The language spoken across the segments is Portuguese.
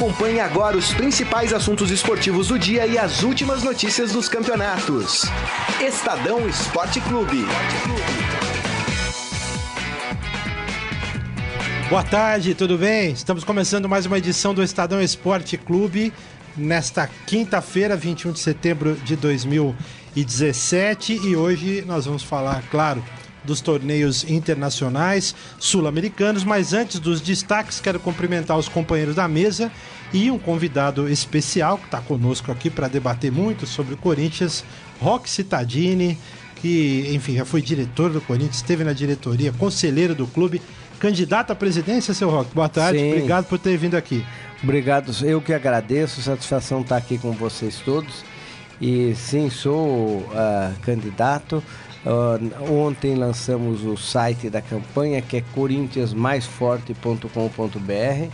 Acompanhe agora os principais assuntos esportivos do dia e as últimas notícias dos campeonatos. Estadão Esporte Clube. Boa tarde, tudo bem? Estamos começando mais uma edição do Estadão Esporte Clube nesta quinta-feira, 21 de setembro de 2017 e hoje nós vamos falar, claro, dos torneios internacionais sul-americanos, mas antes dos destaques, quero cumprimentar os companheiros da mesa e um convidado especial que está conosco aqui para debater muito sobre o Corinthians, Rock Cittadini, que, enfim, já foi diretor do Corinthians, esteve na diretoria, conselheiro do clube, candidato à presidência, seu Rock. Boa tarde, Sim. obrigado por ter vindo aqui. Obrigado, eu que agradeço, satisfação estar aqui com vocês todos. E sim, sou uh, candidato. Uh, ontem lançamos o site da campanha que é corinthiansmaisforte.com.br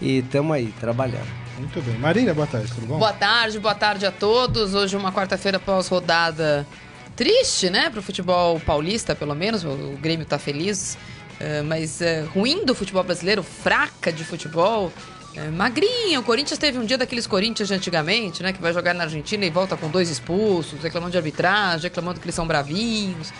e estamos aí trabalhando. Muito bem. Marília, boa tarde, tudo bom? Boa tarde, boa tarde a todos. Hoje uma quarta-feira pós-rodada triste, né, para o futebol paulista, pelo menos. O, Grêmio está feliz, uh, mas uh, ruim do futebol brasileiro, fraca de futebol. É, magrinha, o Corinthians teve um dia daqueles Corinthians de antigamente, né? Que vai jogar na Argentina e volta com dois expulsos, reclamando de arbitragem, reclamando que eles são bravinhos.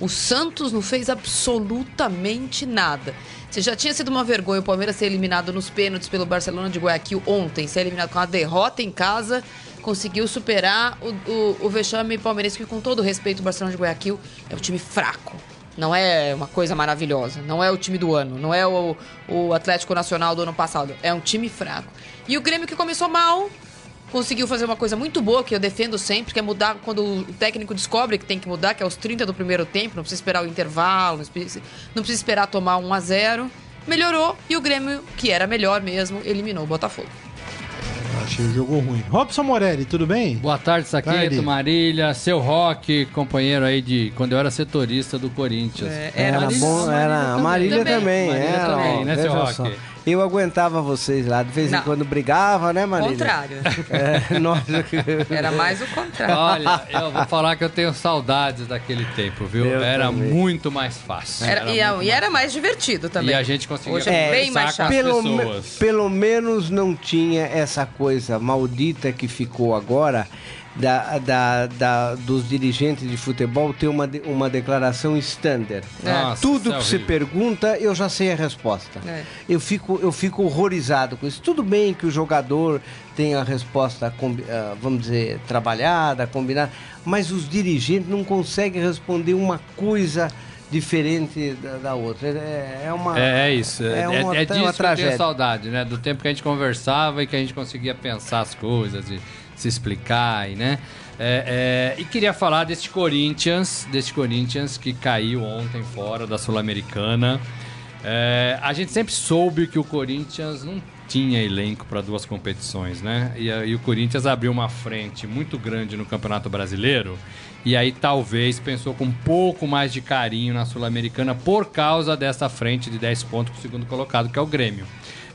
O Santos não fez absolutamente nada. Se já tinha sido uma vergonha o Palmeiras ser eliminado nos pênaltis pelo Barcelona de Guayaquil ontem, ser eliminado com a derrota em casa, conseguiu superar o, o, o vexame palmeirense, que com todo respeito o Barcelona de Guayaquil é um time fraco. Não é uma coisa maravilhosa. Não é o time do ano. Não é o, o Atlético Nacional do ano passado. É um time fraco. E o Grêmio que começou mal, conseguiu fazer uma coisa muito boa, que eu defendo sempre, que é mudar quando o técnico descobre que tem que mudar, que é aos 30 do primeiro tempo, não precisa esperar o intervalo, não precisa, não precisa esperar tomar 1 a 0 Melhorou e o Grêmio, que era melhor mesmo, eliminou o Botafogo. Achei o jogo ruim. Robson Morelli, tudo bem? Boa tarde, Saqueto, Marília, seu Rock, companheiro aí de quando eu era setorista do Corinthians. É, era, era bom, era. A Marília também. também, Marília era, também, ó, né, seu Rock? Só. Eu aguentava vocês lá, de vez em não. quando brigava, né, Marília? Contrário. É, nós... Era mais o contrário. Olha, eu vou falar que eu tenho saudades daquele tempo, viu? Eu era também. muito mais fácil. Era, era e, e era mais divertido também. E a gente conseguia Hoje é bem mais chato. Pelo, me, pelo menos não tinha essa coisa maldita que ficou agora da, da, da, dos dirigentes de futebol ter uma, uma declaração standard. É. Tudo é que se pergunta, eu já sei a resposta. É. Eu, fico, eu fico horrorizado com isso. Tudo bem que o jogador tem a resposta, ah, vamos dizer, trabalhada, combinada, mas os dirigentes não conseguem responder uma coisa diferente da, da outra. É, é, uma. É, é isso. É, uma, é, é disso uma que eu tenho saudade, né? Do tempo que a gente conversava e que a gente conseguia pensar as coisas. E se explicar, e, né? É, é, e queria falar deste Corinthians, deste Corinthians que caiu ontem fora da Sul-Americana. É, a gente sempre soube que o Corinthians não tinha elenco para duas competições, né? E, e, o Corinthians abriu uma frente muito grande no Campeonato Brasileiro. E aí talvez pensou com um pouco mais de carinho na Sul-Americana por causa dessa frente de 10 pontos com o segundo colocado, que é o Grêmio.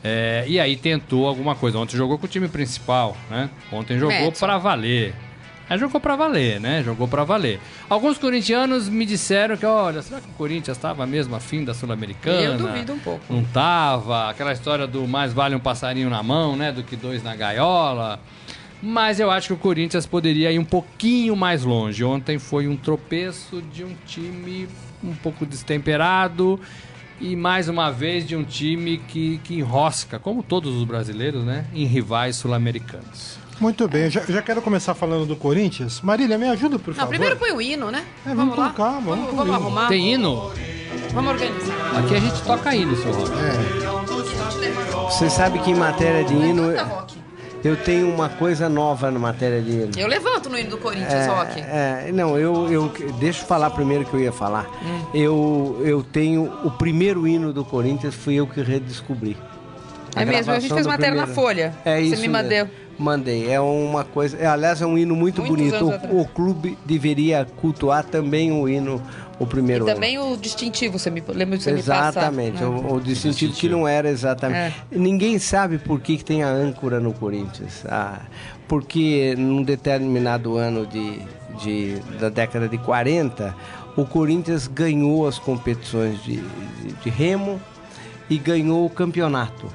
É, e aí tentou alguma coisa. Ontem jogou com o time principal, né? Ontem jogou para valer. Aí jogou para valer, né? Jogou para valer. Alguns corintianos me disseram que, olha, será que o Corinthians estava mesmo afim da Sul-Americana? Eu duvido um pouco. Não tava. Aquela história do mais vale um passarinho na mão, né? Do que dois na gaiola. Mas eu acho que o Corinthians poderia ir um pouquinho mais longe. Ontem foi um tropeço de um time um pouco destemperado e mais uma vez de um time que, que enrosca, como todos os brasileiros, né, em rivais sul-americanos. Muito bem, já, já quero começar falando do Corinthians. Marília, me ajuda, por favor. Não, primeiro põe o hino, né? É, vamos, vamos lá. calma, vamos, vamos, vamos arrumar. Tem hino? Vamos organizar. Aqui a gente toca hino, seu Rock. É. Você sabe que em matéria de hino eu tenho uma coisa nova na matéria de hino. Eu levanto no hino do Corinthians, é, Rock. É, não, eu, eu. Deixa eu falar primeiro que eu ia falar. Hum. Eu, eu tenho. O primeiro hino do Corinthians fui eu que redescobri. É mesmo, a gente fez matéria primeiro. na Folha. É isso. Você me mandou. Mandei. É uma coisa. É, aliás, é um hino muito Muitos bonito. O, o, clube deveria cultuar também o hino, o primeiro e também ano. o distintivo, você me lembra de você Exatamente. Me passar, o, o, distintivo que não era exatamente. É. Ninguém sabe por que, que tem a âncora no Corinthians. Ah, porque num determinado ano de, de, da década de 40, o Corinthians ganhou as competições de, de, de remo e ganhou o campeonato.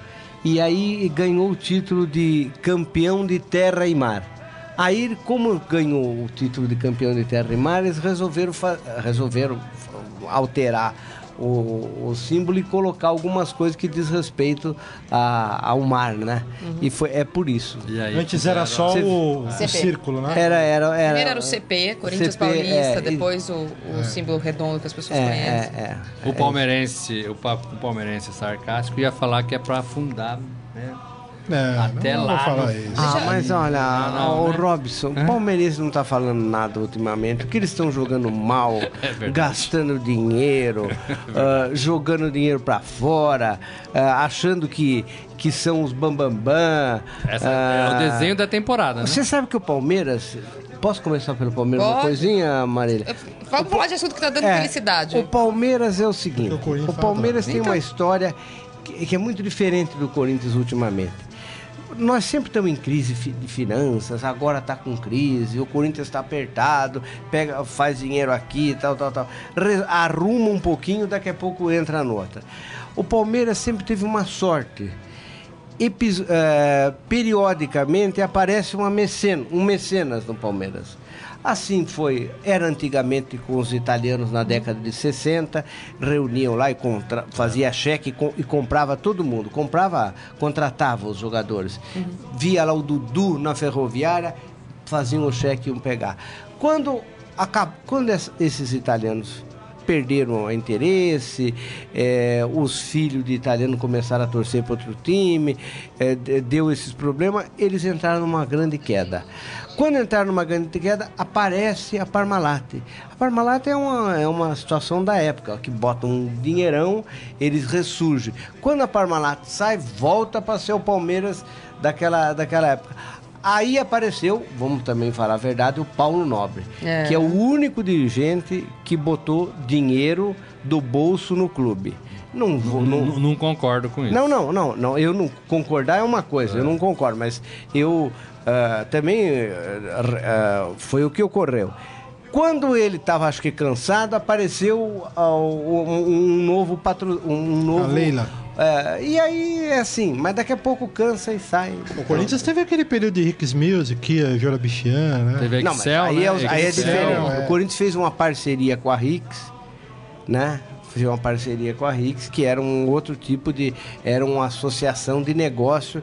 e aí ganhou o título de campeão de terra e mar. Aí, como ganhou o título de campeão de terra e mar, eles resolveram, resolveram alterar o, o, símbolo e colocar algumas coisas que diz respeito a, ao mar, né? Uhum. E foi, é por isso. Aí, Antes era só o, o, círculo, né? Era, era, era, Primeiro era o CP, Corinthians CP, Paulista, é, depois o, o é. símbolo redondo que as pessoas é, conhecem. É, é. o palmeirense, o, o palmeirense sarcástico ia falar que é para afundar, né? É, Até não lá. Vou falar isso. Ah, mas olha, não, não, o né? Robson, o Palmeirense não tá falando nada ultimamente, porque eles estão jogando mal, é gastando dinheiro, uh, jogando dinheiro para fora, uh, achando que, que são os bambambam. Bam, bam, Essa uh, é o desenho da temporada, né? Você sabe que o Palmeiras Posso começar pelo Palmeiras Pode. uma coisinha, Marília? Vamos falar de assunto que tá dando é, felicidade. O Palmeiras é o seguinte: o Palmeiras tem uma história que, que é muito diferente do Corinthians ultimamente nós sempre estamos em crise de finanças, agora está com crise, o Corinthians está apertado, pega, faz dinheiro aqui, tal, tal, tal. Arruma um pouquinho, daqui a pouco entra na outra. O Palmeiras sempre teve uma sorte. É, periodicamente aparece uma mecena, um mecenas no Palmeiras. Assim foi, era antigamente com os italianos na década de 60, reuniam lá e contra, fazia cheque e, com, e, comprava todo mundo, comprava, contratava os jogadores. Uhum. Via lá o Dudu na ferroviária, faziam o cheque e iam pegar. Quando, acab, quando esses italianos perderam o interesse, é, os filhos de italiano começaram a torcer para outro time, é, deu esses problemas, eles entraram numa grande queda. Quando entraram numa grande queda, aparece a Parmalat. A Parmalat é uma, é uma situação da época, que bota um dinheirão, eles ressurgem. Quando a Parmalat sai, volta para ser o Palmeiras daquela, daquela época. Aí apareceu, vamos também falar a verdade, o Paulo Nobre, é. que é o único dirigente que botou dinheiro do bolso no clube. Não, não, não, não, concordo com isso. Não, não, não, não. Eu não concordar é uma coisa, é. eu não concordo, mas eu uh, também uh, foi o que ocorreu. Quando ele estava, acho que cansado, apareceu uh, um, um, novo patro, um novo. A Leila. É, e aí é assim, mas daqui a pouco cansa e sai. O Corinthians teve aquele período de Ricks Music, Kia, Jorabichian, né? Teve Excel, Não, aí, né? é, aí é diferente. É. O Corinthians fez uma parceria com a Ricks, né? Fez uma parceria com a Ricks, que era um outro tipo de. Era uma associação de negócio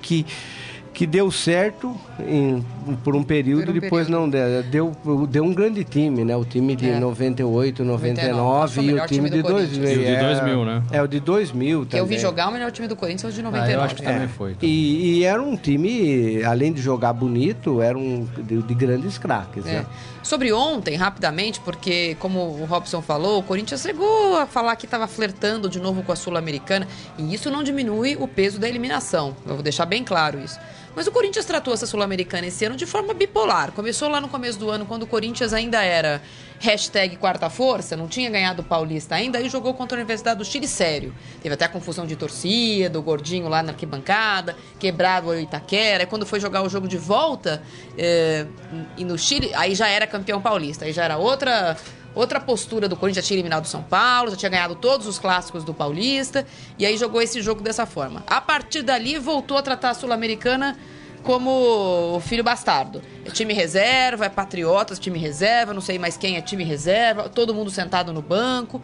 que que deu certo em, por um período, por um depois período. não deu, deu. Deu um grande time, né? O time de é. 98, 99 e o time, de 2000. E o de 2000, né? É, o de 2000 também. Eu vi jogar o melhor time do Corinthians é o de 99. Ah, eu acho que é. também foi. Então. E, e, era um time, além de jogar bonito, era um de, de grandes craques, é. né? Sobre ontem, rapidamente, porque como o Robson falou, o Corinthians chegou a falar que estava flertando de novo com a Sul-Americana e isso não diminui o peso da eliminação. Eu vou deixar bem claro isso. Mas o Corinthians tratou essa Sul-Americana esse ano de forma bipolar. Começou lá no começo do ano, quando o Corinthians ainda era hashtag quarta força, não tinha ganhado o Paulista ainda, e jogou contra a Universidade do Chile sério. Teve até a confusão de torcida, o gordinho lá na arquibancada, quebrado o Itaquera. E quando foi jogar o jogo de volta, é, e no Chile, aí já era campeão paulista, aí já era outra outra postura do Corinthians, já tinha eliminado o São Paulo, já tinha ganhado todos os clássicos do Paulista, e aí jogou esse jogo dessa forma. A partir dali, voltou a tratar a Sul-Americana como o filho bastardo. É time reserva, é Patriotas, time reserva, não sei mais quem é time reserva, todo mundo sentado no banco.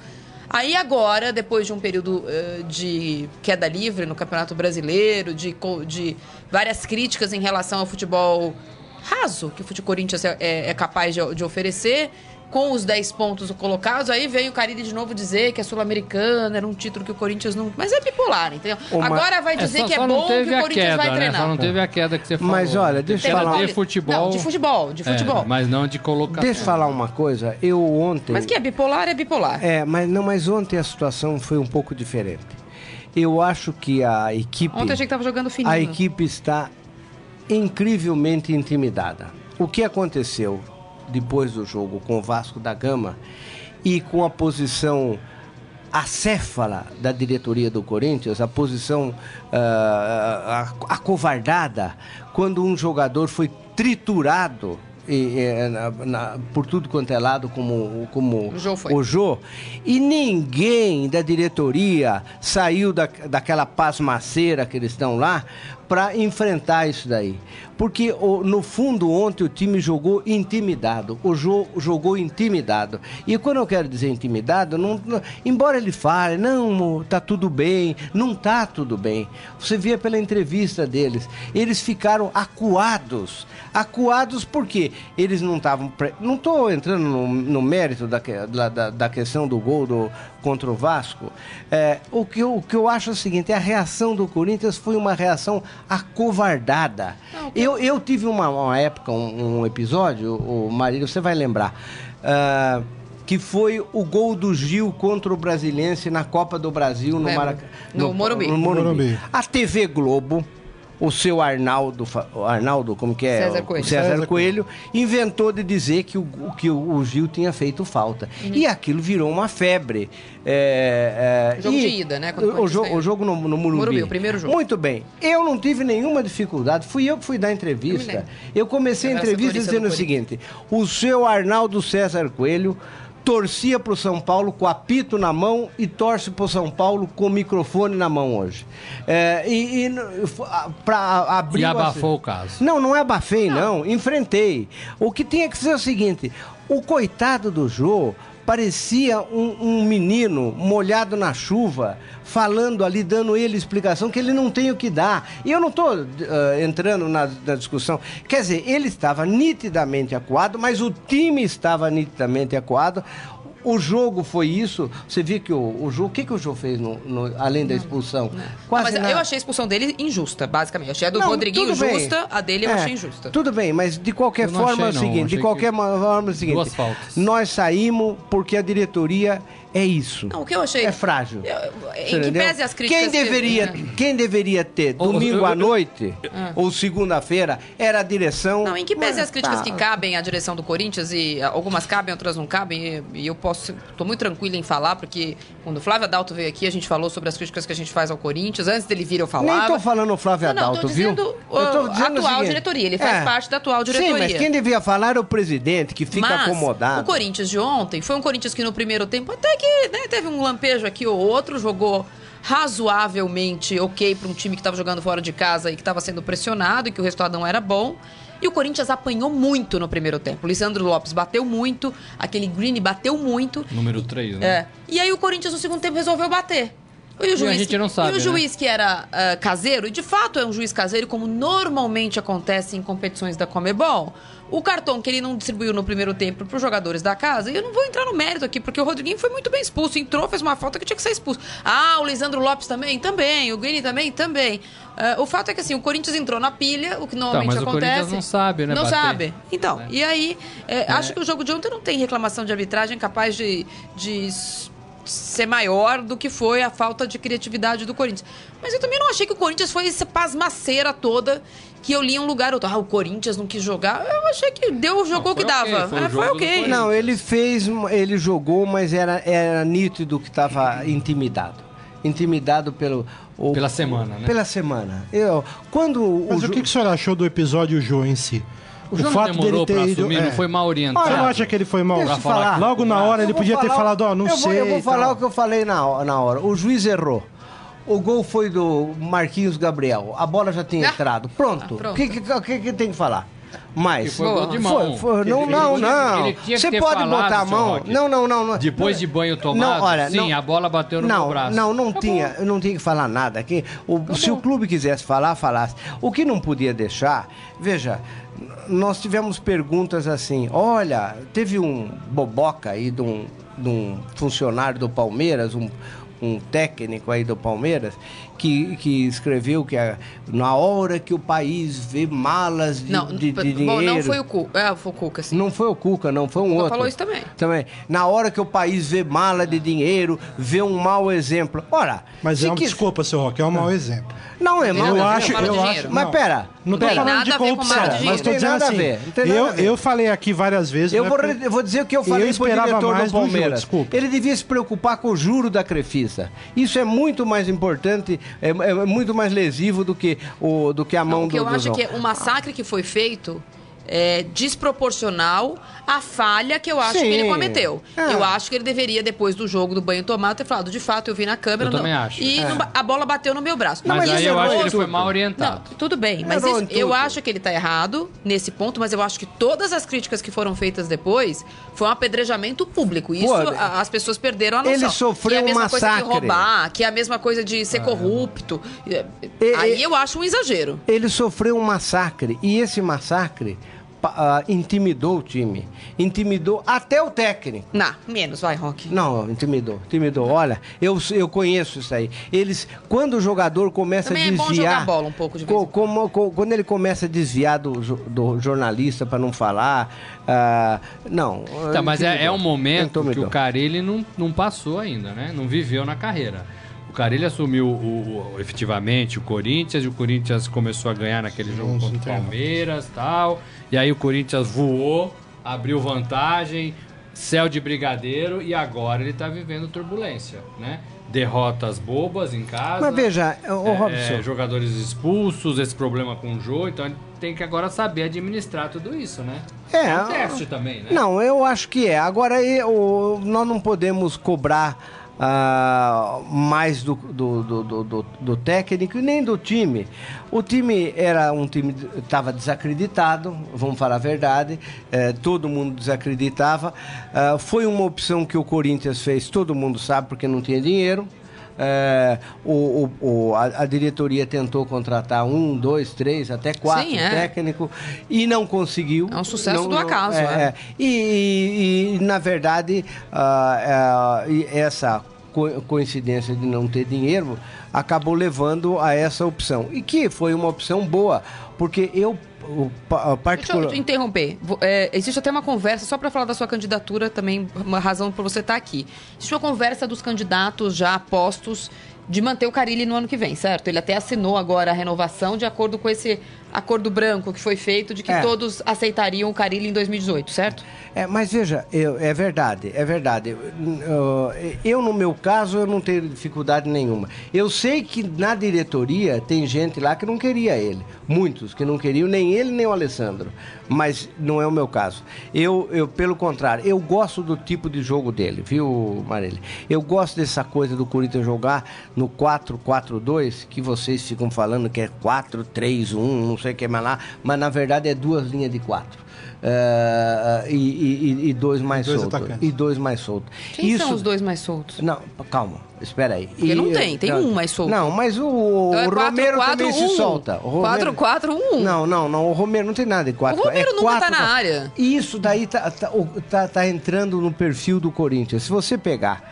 Aí agora, depois de um período uh, de queda livre no Campeonato Brasileiro, de, de várias críticas em relação ao futebol raso que o Corinthians é, é, é capaz de, de oferecer, com os 10 pontos colocados, aí veio o Carilli de novo dizer que a Sul-Americana era um título que o Corinthians não. Mas é bipolar, entendeu? Uma... Agora vai é, dizer é, só, que é bom que o Corinthians queda, vai né? treinar. Só não teve a queda que você falou. Mas olha, deixa eu falar. De futebol. Não, de futebol, de futebol. É, mas não de colocação. Deixa eu falar uma coisa. Eu ontem. Mas que é bipolar, é bipolar. É, mas não, mas ontem a situação foi um pouco diferente. Eu acho que a equipe. Ontem achei que estava jogando fininho. A equipe está incrivelmente intimidada. O que aconteceu? Depois do jogo com o Vasco da Gama e com a posição acéfala da diretoria do Corinthians, a posição uh, acovardada, quando um jogador foi triturado e, e, na, na, por tudo quanto é lado, como, como o, Jô o Jô, e ninguém da diretoria saiu da, daquela pasmaceira que eles estão lá para enfrentar isso daí. Porque no fundo ontem o time jogou intimidado, o jogo jogou intimidado. E quando eu quero dizer intimidado, não, não, embora ele fale, não, tá tudo bem, não tá tudo bem. Você via pela entrevista deles, eles ficaram acuados. Acuados porque eles não estavam. Pre... Não estou entrando no, no mérito da, da, da, questão do gol do, contra o Vasco. É, o, que eu, o que eu acho é o seguinte: a reação do Corinthians foi uma reação acovardada. Não, eu, eu tive uma, uma época, um, um, episódio, o Marília, você vai lembrar. Uh, que foi o gol do Gil contra o Brasiliense na Copa do Brasil no, Maracanã. No, no, Morumbi. no Morumbi. Morumbi. A TV Globo o seu Arnaldo, Arnaldo, como que é? César Coelho. O César, César Coelho, inventou de dizer que o, que o Gil tinha feito falta. Uhum. E aquilo virou uma febre. É, é, jogo e, de ida, né? O, o, jogo, o jogo no, no Morumbi. Morumbi. o primeiro jogo. Muito bem. Eu não tive nenhuma dificuldade. Fui eu que fui dar entrevista. Eu, eu comecei a entrevista dizendo o seguinte: o seu Arnaldo César Coelho torcia para o São Paulo com apito na mão e torce para o São Paulo com o microfone na mão hoje. É, e e para abrir. E abafou o caso. Não, não é abafei, não. não. Enfrentei. O que tinha que ser o seguinte: o coitado do Jô parecia um, um, menino molhado na chuva, falando ali, dando ele explicação que ele não tem o que dar. E eu não estou uh, entrando na, na, discussão. Quer dizer, ele estava nitidamente acuado, mas o time estava nitidamente acuado. O jogo foi isso. Você viu que o, o jogo. O que, que o jogo fez no, no, além da expulsão? Quase não, mas eu achei a expulsão dele injusta, basicamente. Eu achei a do não, Rodriguinho justa, a dele eu é, achei injusta. Tudo bem, mas de qualquer forma é o seguinte: de qualquer forma é o seguinte. Nós saímos porque a diretoria é isso. Não, o que eu achei. É frágil. Eu, em que pese as críticas. Quem deveria, que... quem deveria ter domingo à noite ah. ou segunda-feira era a direção. Não, em que pese as críticas tá. que cabem à direção do Corinthians e algumas cabem, outras não cabem. E, eu posso. Estou muito tranquila em falar, porque quando o Flávio Adalto veio aqui, a gente falou sobre as críticas que a gente faz ao Corinthians. Antes dele vir, eu falava. Nem estou falando o Flávio Adalto, não, não, viu? Dizendo, eu tô dizendo atual diretoria. Ele faz é. parte da atual diretoria. Sim, mas quem devia falar era o presidente, que fica mas, acomodado. O Corinthians de ontem foi um Corinthians que no primeiro tempo até que né, teve um um lampejo aqui ou outro, jogou razoavelmente ok para um time que estava jogando fora de casa e que estava sendo pressionado e que o resultado não era bom. E o Corinthians apanhou muito no primeiro tempo. O Lisandro Lopes bateu muito, aquele Green bateu muito. Número 3, né? É. E aí o Corinthians no segundo tempo resolveu bater. E o juiz, a gente não sabe. E o né? juiz que era uh, caseiro, e de fato é um juiz caseiro, como normalmente acontece em competições da Comebol, o cartão que ele não distribuiu no primeiro tempo para os jogadores da casa, e eu não vou entrar no mérito aqui, porque o Rodriguinho foi muito bem expulso, entrou, fez uma falta que tinha que ser expulso. Ah, o Lisandro Lopes também? Também. O Guini também? Também. Uh, o fato é que assim, o Corinthians entrou na pilha, o que normalmente então, mas acontece. O Corinthians não sabe, né? Não bater. sabe. Então, é. e aí, é, é. acho que o jogo de ontem não tem reclamação de arbitragem capaz de, de ser maior do que foi a falta de criatividade do Corinthians. Mas eu também não achei que o Corinthians foi essa pasmaceira toda que eu li em um lugar outro. Ah, o Corinthians não quis jogar. Eu achei que deu, jogou o que dava. Okay, foi, é, foi ok. Não, ele fez, ele jogou, mas era, era nítido que estava intimidado. Intimidado pelo. O, pela semana, né? Pela semana. Eu, quando mas o, o que, que o senhor achou do episódio Jô em si? O, o fato demorou dele ter assumir, ido, não é. foi mal orientado. Você não acha que ele foi mal? Deixa falar. Logo na hora ele podia ter falado, ó, oh, não eu sei. Vou, eu vou falar o que eu falei na, na hora. O juiz errou. O gol foi do Marquinhos Gabriel. A bola já tinha ah. entrado. Pronto. O ah, que, que, que, que tem que falar? Mas foi gol de mão. Foi, foi, não, não, não. Você pode falado, botar a mão. Não, não, não, não. Depois de banho tomado, não, olha, sim, não, a bola bateu no não, meu braço. Não, não tinha, eu não tinha que falar nada aqui. O, se o clube quisesse falar, falasse. O que não podia deixar, veja, nós tivemos perguntas assim: olha, teve um boboca aí de um, de um funcionário do Palmeiras, um, um técnico aí do Palmeiras, que, que escreveu que a, na hora que o país vê malas de, não, de, de bom, dinheiro... Não foi o Cuca, é, foi o Cuca, sim. Não foi o Cuca, não, foi um outro. falou isso também. Também. Na hora que o país vê mala de dinheiro, vê um mau exemplo. Ora... Mas é uma desculpa, seu Roque, é um mau exemplo. Não é mau eu acho, eu acho, Mas pera... Não estou falando de corrupção, mas estou dizendo assim, eu, eu falei aqui várias vezes... Eu vou, eu vou dizer o que eu falei para o diretor do Palmeiras. Do Ele devia se preocupar com o juro da Crefisa. Isso é muito mais importante é, é muito mais lesivo do que, o, do que a mão Não, do O que eu acho que é o massacre que foi feito é, desproporcional à falha que eu acho Sim. que ele cometeu. É. Eu acho que ele deveria, depois do jogo do banho tomado, ter falado, de fato, eu vi na câmera. Eu não. também acho. E é. a bola bateu no meu braço. Mas, mas aí eu acho que ele foi mal orientado. Não, tudo bem, mas isso, eu acho que ele está errado nesse ponto, mas eu acho que todas as críticas que foram feitas depois foi um apedrejamento público. Isso Pô, as pessoas perderam a noção. Ele sofreu que é a mesma coisa de roubar, que é a mesma coisa de ser ah, corrupto. Aí eu acho um exagero. Ele sofreu um massacre e esse massacre uh, intimidou o time. Intimidou até o técnico. Não, menos, vai, Rock. Não, intimidou, intimidou. Olha, eu, eu conheço isso aí. Eles, quando o jogador começa Também a desviar. É bom jogar bola um pouco de vez. Co, como, co, quando ele começa a desviar do, do jornalista para não falar. Uh, não. Tá, mas é, é um momento que o Carilli não, não passou ainda, né? Não viveu na carreira. Carilli assumiu o, o, efetivamente o Corinthians e o Corinthians começou a ganhar naquele jogo contra o Palmeiras tal. E aí o Corinthians voou, abriu vantagem, céu de brigadeiro e agora ele está vivendo turbulência, né? Derrotas bobas em casa. Mas veja, o é, Robson. É, jogadores expulsos, esse problema com o Jô, então ele tem que agora saber administrar tudo isso, né? É. É um teste também, né? Não, eu acho que é. Agora eu, nós não podemos cobrar uh, mais do, do, do, do, do técnico e nem do time. O time era um time estava desacreditado, vamos falar a verdade, é, todo mundo desacreditava. Uh, foi uma opção que o Corinthians fez, todo mundo sabe, porque não tinha dinheiro. É, o, o, a, a, diretoria tentou contratar um, dois, três, até quatro Sim, é. técnicos e não conseguiu. É um sucesso não, do acaso. É, é. é. E, e, e, na verdade, uh, uh, essa coincidência de não ter dinheiro acabou levando a essa opção. E que foi uma opção boa, porque eu o, particular... Deixa eu interromper. É, existe até uma conversa, só para falar da sua candidatura, também uma razão para você estar tá aqui. Existe uma conversa dos candidatos já postos de manter o Carilli no ano que vem, certo? Ele até assinou agora a renovação de acordo com esse acordo branco que foi feito de que é. todos aceitariam o Carilli em 2018, certo? É, mas veja, eu, é verdade, é verdade. Eu, eu, no meu caso, eu não tenho dificuldade nenhuma. Eu sei que na diretoria tem gente lá que não queria ele. Muitos que não queriam nem ele nem o Alessandro. Mas não é o meu caso. Eu, eu pelo contrário, eu gosto do tipo de jogo dele, viu, Marília? Eu gosto dessa coisa do Corinthians jogar no 4-4-2, que vocês ficam falando que é 4-3-1, não sei o que mais lá, mas na verdade é duas linhas de quatro. Uh, e, e, e, dois mais dois soltos. Atacantes. E dois mais soltos. Quem Isso... são os dois mais soltos? Não, calma, espera aí. Porque e, não tem, tem não, um mais solto. Não, mas o, então é o 4, Romero 4, também 1. se solta. 4, 4, 1. Não, não, não, o Romero não tem nada de 4. O Romero é nunca 4, tá na área. Isso daí tá, tá, tá, tá, entrando no perfil do Corinthians. Se você pegar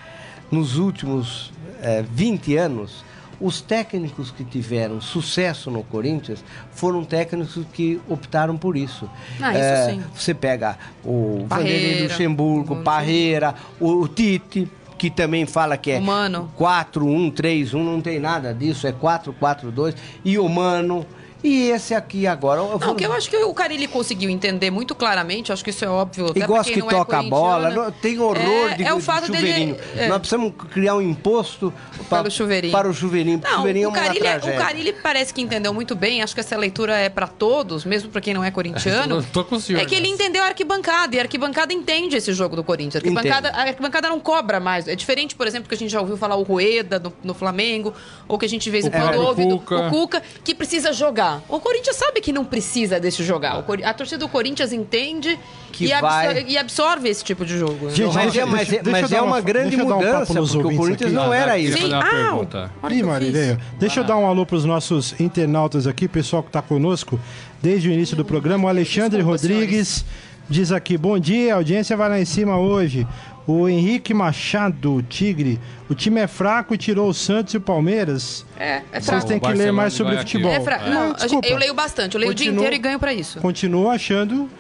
nos últimos é, 20 anos, os técnicos que tiveram sucesso no Corinthians foram técnicos que optaram por isso. Ah, isso é, sim. Você pega o Vanderlei Luxemburgo, Parreira, o, o Tite que também fala que é Humano. 4-1-3-1, não tem nada disso, é 4-4-2. E o Mano, e esse aqui agora. Não, vou... que eu acho que o Carilli conseguiu entender muito claramente, acho que isso é óbvio. E gosta que toca é a bola, tem horror é, de, é o fato de chuveirinho. Dele, é. Nós precisamos criar um imposto para o chuveirinho. Para o chuveirinho. Não, chuveirinho o, Carilli, é, o Carilli parece que entendeu muito bem, acho que essa leitura é para todos, mesmo para quem não é corintiano. tô com o senhor, é que ele entendeu a arquibancada, e a arquibancada entende esse jogo do Corinthians. A arquibancada, a arquibancada não cobra mais. É diferente, por exemplo, que a gente já ouviu falar o Rueda no, no Flamengo, ou que a gente de vez em quando ouve o o Cuca, que precisa jogar. O Corinthians sabe que não precisa desse jogar. A torcida do Corinthians entende que e, vai... absorve, e absorve esse tipo de jogo. Gente, mas, deixa, é, mas, deixa, mas é uma, grande mudança, um porque o Corinthians aqui. não era isso. Sim, ah, Ih, Marileia, deixa eu dar um alô para os nossos internautas aqui, pessoal que está conosco desde o início do programa. O Alexandre Rodrigues diz aqui, bom dia, a audiência vai lá em cima hoje. O Henrique Machado, Tigre, o time é fraco e tirou o Santos e o Palmeiras. É, é fraco. Vocês têm que ler mais sobre futebol. É fra... Não, desculpa. eu leio bastante, eu leio Continuo, o dia inteiro e ganho para isso. Continuo achando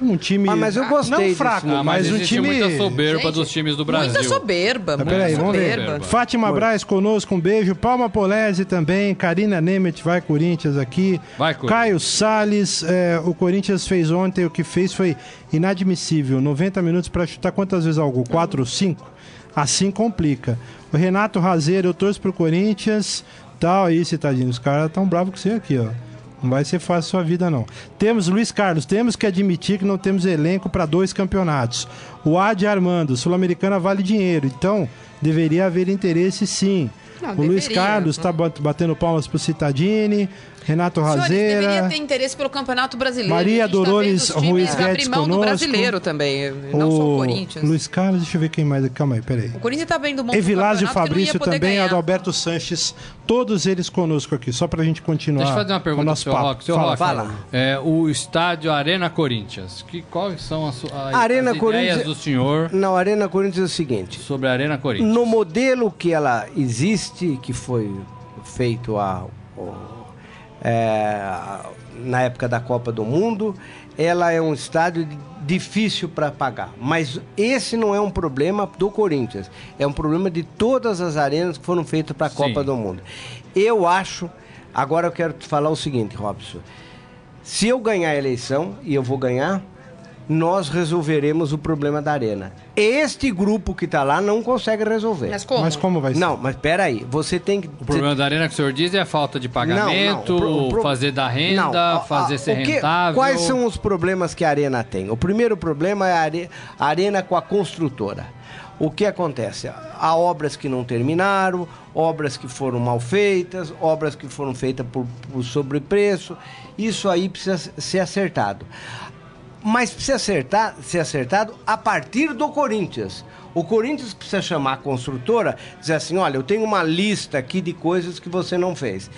um time. Ah, mas eu gostei. Não fraco, ah, mas, mas um time. muita soberba Gente, dos times do Brasil. Muita soberba. Ah, peraí, vamos ver. Fátima Braz conosco, um beijo. Palma Polese também. Karina Nemeth vai Corinthians aqui. Vai, Corinthians. Caio Salles. É, o Corinthians fez ontem, o que fez foi inadmissível. 90 minutos para chutar quantas vezes algo? 4 ou 5? Assim complica. O Renato Razeiro, eu torço pro Corinthians. Tal, aí, tadinho. Os caras tão bravos com você aqui, ó. Não vai ser fácil a sua vida, não. Temos Luiz Carlos, temos que admitir que não temos elenco para dois campeonatos. O Ad Armando, Sul-Americana vale dinheiro, então deveria haver interesse sim. Não, o deveria, Luiz Carlos está batendo palmas pro Citadini. Renato Razeira. Senhores, deveria ter interesse pelo Campeonato Brasileiro. Maria Dolores tá Ruiz Guedes conosco. do brasileiro também, não o só o Corinthians. Luiz Carlos, deixa eu ver quem mais. Calma aí, peraí. O Corinthians tá bem do mundo Evilásio Fabrício também, Adalberto Sanches, todos eles conosco aqui, só pra gente continuar. Deixa eu fazer uma pergunta pro seu Rock. Seu fala, Rock, fala. É, o estádio Arena Corinthians, que, quais são as, as, Arena as ideias do senhor? Não, Arena Corinthians é o seguinte. Sobre a Arena Corinthians. No modelo que ela existe, que foi feito há é, na época da Copa do Mundo, ela é um estádio difícil para pagar. Mas esse não é um problema do Corinthians, é um problema de todas as arenas que foram feitas para a Copa do Mundo. Eu acho, agora eu quero te falar o seguinte, Robson. Se eu ganhar a eleição, e eu vou ganhar, nós resolveremos o problema da arena. Este grupo que está lá não consegue resolver. Mas como? Mas como vai ser? Não, mas espera aí, você tem que... O problema da arena que o senhor diz é a falta de pagamento, não, não, o pro, fazer da renda, não, fazer a, ser que, rentável... Quais são os problemas que a arena tem? O primeiro problema é a, are, a arena com a construtora. O que acontece? Há obras que não terminaram, obras que foram mal feitas, obras que foram feitas por, por sobrepreço. Isso aí precisa ser acertado mas precisa acertar, ser acertado a partir do Corinthians. O Corinthians precisa chamar a construtora, dizer assim, olha, eu tenho uma lista aqui de coisas que você não fez.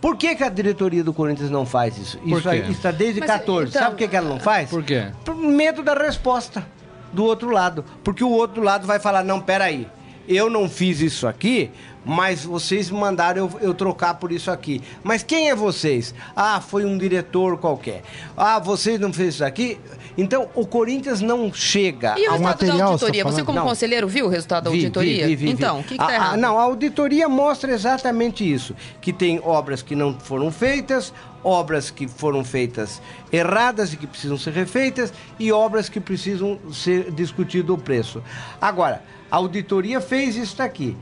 Por que, que a diretoria do Corinthians não faz isso? Isso aí está desde Mas, 14. Então... Sabe por que, que ela não faz? Por quê? Por medo da resposta do outro lado. Porque o outro lado vai falar, não, peraí, eu não fiz isso aqui, mas vocês mandaram eu, eu, trocar por isso aqui. Mas quem é vocês? Ah, foi um diretor qualquer. Ah, vocês não fez isso aqui? Então, o Corinthians não chega e o ao material. Da auditoria? Você, como não. conselheiro, viu o resultado da auditoria? Vi, vi, vi, então, o que, está ah, ah, errado? não, a auditoria mostra exatamente isso: que tem obras que não foram feitas, obras que foram feitas erradas e que precisam ser refeitas, e obras que precisam ser discutido o preço. Agora, a auditoria fez isso daqui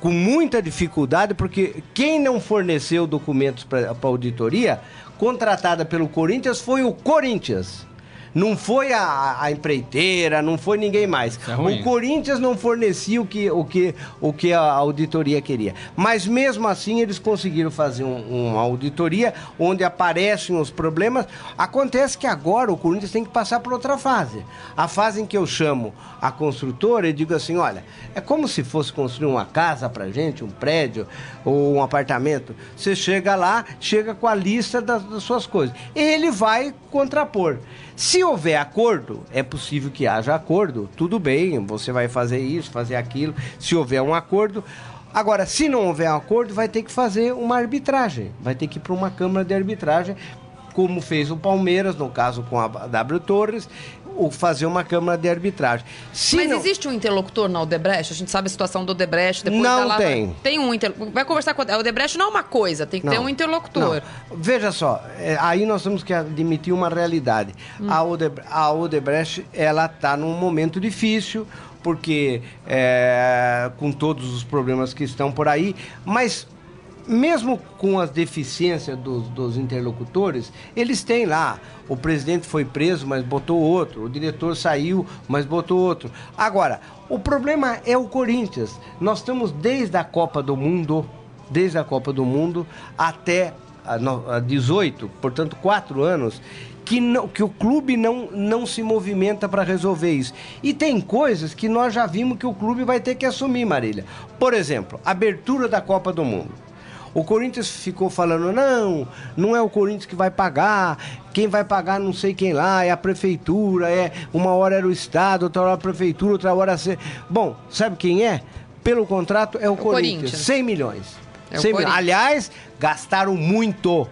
com muita dificuldade, porque quem não forneceu documentos para a auditoria, contratada pelo Corinthians, foi o Corinthians. Não foi a, a empreiteira, não foi ninguém mais. É o Corinthians não fornecia o que, o, que, o que a auditoria queria. Mas mesmo assim eles conseguiram fazer um, uma auditoria onde aparecem os problemas. Acontece que agora o Corinthians tem que passar por outra fase. A fase em que eu chamo a construtora e digo assim, olha, é como se fosse construir uma casa pra gente, um prédio ou um apartamento. Você chega lá, chega com a lista das, das suas coisas. Ele vai contrapor. Se houver acordo, é possível que haja acordo, tudo bem, você vai fazer isso, fazer aquilo. Se houver um acordo. Agora, se não houver acordo, vai ter que fazer uma arbitragem, vai ter que ir para uma Câmara de Arbitragem, como fez o Palmeiras, no caso com a W Torres, ou fazer uma câmara de arbitragem. Se Mas não... existe um interlocutor na Odebrecht? A gente sabe a situação do Odebrecht. Depois não lá, tem. Tem um inter... Vai conversar com a Odebrecht não é uma coisa, tem que não, ter um interlocutor. Não. Veja só, é, aí nós temos que admitir uma realidade. Hum. A, Odebrecht, a Odebrecht, ela está num momento difícil, porque é, com todos os problemas que estão por aí, mas mesmo com as deficiências dos, dos, interlocutores, eles têm lá. O presidente foi preso, mas botou outro. O diretor saiu, mas botou outro. Agora, o problema é o Corinthians. Nós estamos desde a Copa do Mundo, desde a Copa do Mundo até a 18, portanto, quatro anos, que, não, que o clube não, não se movimenta para resolver isso. E tem coisas que nós já vimos que o clube vai ter que assumir, Marília. Por exemplo, abertura da Copa do Mundo. O Corinthians ficou falando: não, não é o Corinthians que vai pagar, quem vai pagar não sei quem lá, é a prefeitura, é uma hora era o Estado, outra hora a prefeitura, outra hora a. Bom, sabe quem é? Pelo contrato é o, o Corinthians, Corinthians, 100 milhões. É 100 milhões. Aliás, gastaram muito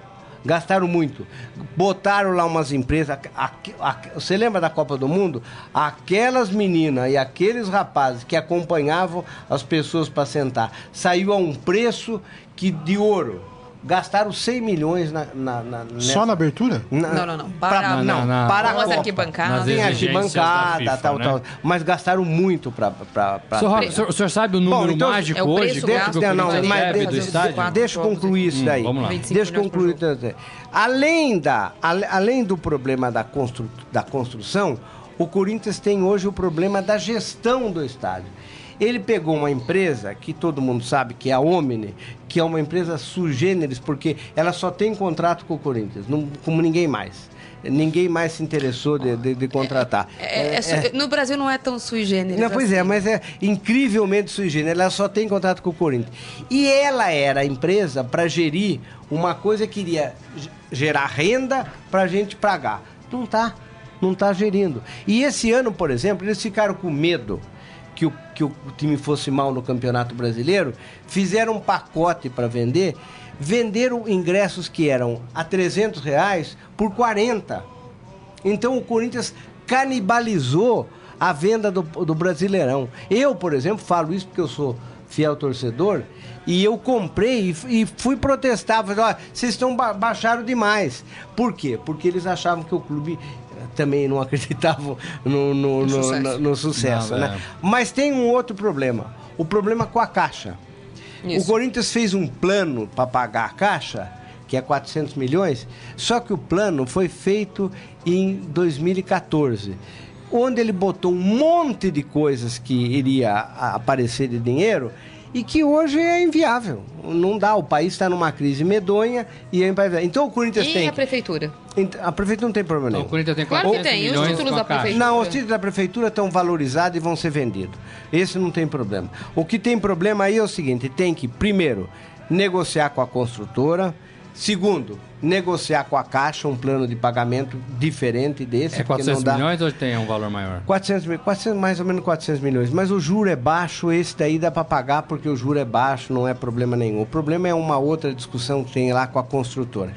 gastaram muito. Botaram lá umas empresas. A, a, a, você lembra da Copa do Mundo? Aquelas meninas e aqueles rapazes que acompanhavam as pessoas para sentar saiu a um preço que de ouro. gastaram 100 milhões na, na, na nessa... Só na abertura? Na, não, não, não. Para, pra, não, não, para a Copa. arquibancadas. Tem arquibancada, FIFA, tal, né? tal. Mas gastaram muito para... O, senhor, o senhor sabe o número Bom, então, mágico é o hoje? Deixa, não, não, mas, do estádio? Deixa eu concluir isso hum, daí. Vamos lá. Deixa eu concluir. Além, da, além do problema da, constru, da construção, o Corinthians tem hoje o problema da gestão do estádio. Ele pegou uma empresa que todo mundo sabe que é a Omni, que é uma empresa sugêneres, porque ela só tem contrato com o Corinthians, não, como ninguém mais. Ninguém mais se interessou de, de, de contratar. É, é, é, é, no Brasil não é tão sui generis. Não, pois é, assim. é, mas é incrivelmente sui generis. Ela só tem contrato com o Corinthians. E ela era a empresa para gerir uma coisa que iria gerar renda para a gente pagar. Não está. Não está gerindo. E esse ano, por exemplo, eles ficaram com medo que o, que o time fosse mal no Campeonato Brasileiro, fizeram um pacote para vender, venderam ingressos que eram a 300 reais por 40. Então o Corinthians canibalizou a venda do, do Brasileirão. Eu, por exemplo, falo isso porque eu sou fiel torcedor e eu comprei e, fui protestar. Falei, ó, vocês estão ba baixaram demais. Por quê? Porque eles achavam que o clube também não acreditavam no, no, no, sucesso, no, no sucesso não, né? É. Mas tem um outro problema. O problema com a Caixa. Isso. O Corinthians fez um plano para pagar a Caixa, que é 400 milhões, só que o plano foi feito em 2014 onde ele botou um monte de coisas que iria aparecer de dinheiro e que hoje é inviável. Não dá, o país está numa crise medonha e é Então o Corinthians e tem. E a prefeitura? A prefeitura não tem problema nenhum. o Corinthians tem claro que tem, os títulos da prefeitura. Não, os títulos da prefeitura estão valorizados e vão ser vendidos. Esse não tem problema. O que tem problema aí é o seguinte: tem que, primeiro, negociar com a construtora. Segundo, negociar com a Caixa um plano de pagamento diferente desse. É 400 dá... milhões ou tem um valor maior? 400, 400, mais ou menos 400 milhões. Mas o juro é baixo, esse daí dá para pagar porque o juro é baixo, não é problema nenhum. O problema é uma outra discussão que tem lá com a construtora.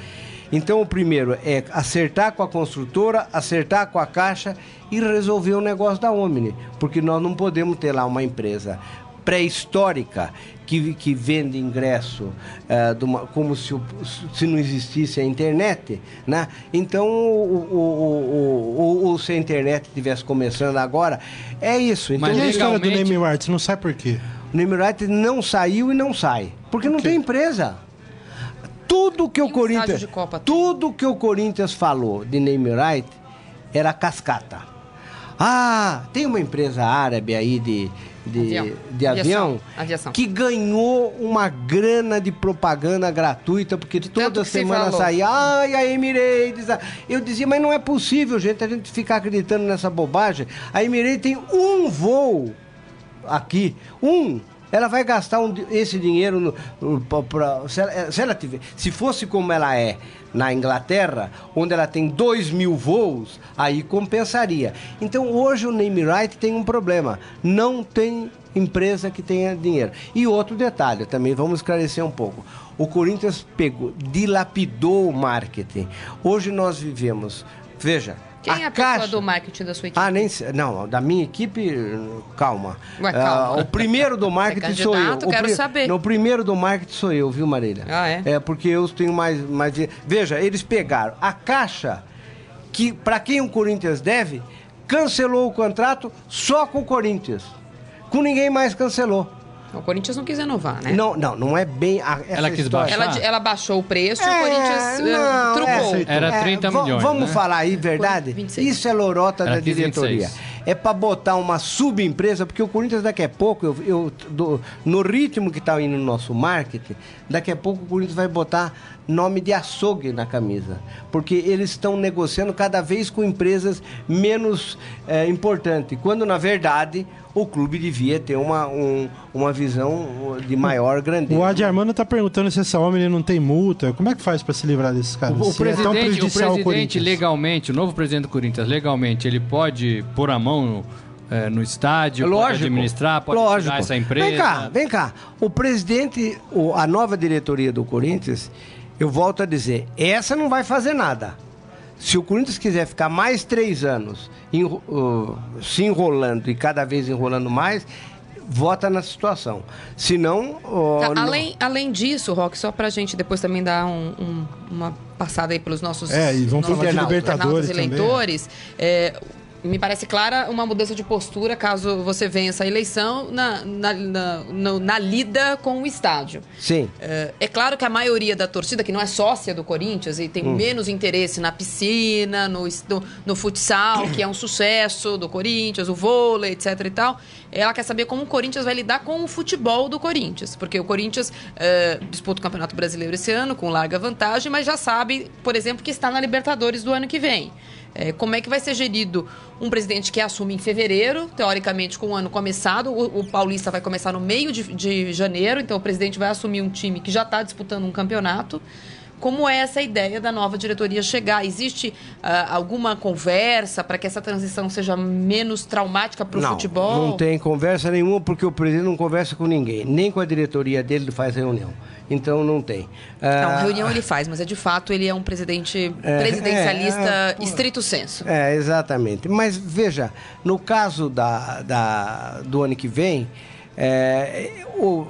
Então, o primeiro é acertar com a construtora, acertar com a Caixa e resolver o negócio da Omni. Porque nós não podemos ter lá uma empresa pré-histórica que, que vende ingresso uh, uma, como se, se não existisse a internet, né? Então, o, o, o, o, se a internet estivesse começando agora, é isso. Então, Mas a história do Name Rights não sai por quê? O Name Rights não saiu e não sai. Porque não tem empresa. Tudo que o Corinthians, tudo que o Corinthians falou de Name Right era cascata. Ah, tem uma empresa árabe aí de de avião, de avião Aviação. que ganhou uma grana de propaganda gratuita, porque toda semana saía, ai, a Emirates. Eu dizia, mas não é possível, gente, a gente ficar acreditando nessa bobagem. A Emirates tem um voo aqui, um ela vai gastar um, esse dinheiro no, pra, se, ela, se, ela tiver, se fosse como ela é na Inglaterra, onde ela tem 2 mil voos, aí compensaria. Então hoje o Name Right tem um problema. Não tem empresa que tenha dinheiro. E outro detalhe, também vamos esclarecer um pouco. O Corinthians pegou, dilapidou o marketing. Hoje nós vivemos, veja, quem é a caixa... pessoa do marketing da sua equipe? Ah, nem Não, da minha equipe, calma. Ué, calma. Uh, o primeiro do marketing é sou eu. quero pri... saber. No primeiro do marketing sou eu, viu, Marília? Ah, é? É, porque eu tenho mais... mais... Veja, eles pegaram a caixa, que para quem o Corinthians deve, cancelou o contrato só com o Corinthians. Com ninguém mais cancelou. O Corinthians não quis renovar, né? Não, não, não é bem. A, ela quis história. baixar. Ela, ela baixou o preço é, e o Corinthians não, trucou. É, era 30 é, milhões. Vamos né? falar aí, verdade? Isso é lorota era da diretoria. 26 é para botar uma subempresa, porque o Corinthians daqui a pouco, eu, eu do, no ritmo que está indo no nosso marketing, daqui a pouco o Corinthians vai botar nome de açougue na camisa, porque eles estão negociando cada vez com empresas menos é, importantes, quando na verdade o clube devia ter uma, um, uma visão de maior grandeza. O Adi Armando está perguntando se essa homem não tem multa. Como é que faz para se livrar desses caras? O, o presidente, é o presidente legalmente, o novo presidente do Corinthians, legalmente, ele pode pôr a mão no, é, no estádio, lógico, pode administrar, pode lógico. essa empresa. Vem cá, vem cá. O presidente, o, a nova diretoria do Corinthians, eu volto a dizer, essa não vai fazer nada. Se o Corinthians quiser ficar mais três anos enro, uh, se enrolando e cada vez enrolando mais, vota na situação. Se não, tá, além, além disso, Rock, só para a gente depois também dar um, um, uma passada aí pelos nossos, é, e vamos nossos falar de Libertadores eleitores, é, me parece clara uma mudança de postura caso você venha essa eleição na, na, na, na, na lida com o estádio. Sim. É, é, claro que a maioria da torcida, que não é sócia do Corinthians e tem hum. menos interesse na piscina, no, no, no, futsal, que é um sucesso do Corinthians, o vôlei, etc e tal, ela quer saber como o Corinthians vai lidar com o futebol do Corinthians. Porque o Corinthians é, disputa o Campeonato Brasileiro esse ano com larga vantagem, mas já sabe, por exemplo, que está na Libertadores do ano que vem. É, como é que vai ser gerido um presidente que assume em fevereiro, teoricamente com o ano começado, o, o Paulista vai começar no meio de, de janeiro, então o presidente vai assumir um time que já está disputando um campeonato. Como é essa ideia da nova diretoria chegar? Existe uh, alguma conversa para que essa transição seja menos traumática para o futebol? Não tem conversa nenhuma, porque o presidente não conversa com ninguém, nem com a diretoria dele ele faz reunião. Então não tem. Não, uh, reunião ele faz, mas é de fato ele é um presidente é, presidencialista é, é, estrito senso. É, exatamente. Mas veja, no caso da, da, do ano que vem, é, o,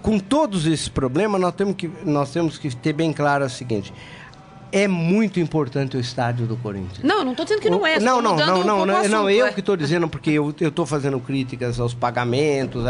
com todos esses problemas, nós temos, que, nós temos que ter bem claro o seguinte: é muito importante o estádio do Corinthians. Não, não estou dizendo que não é. Não, não, não, não, um não, não, eu é. que estou dizendo porque eu estou fazendo críticas aos pagamentos.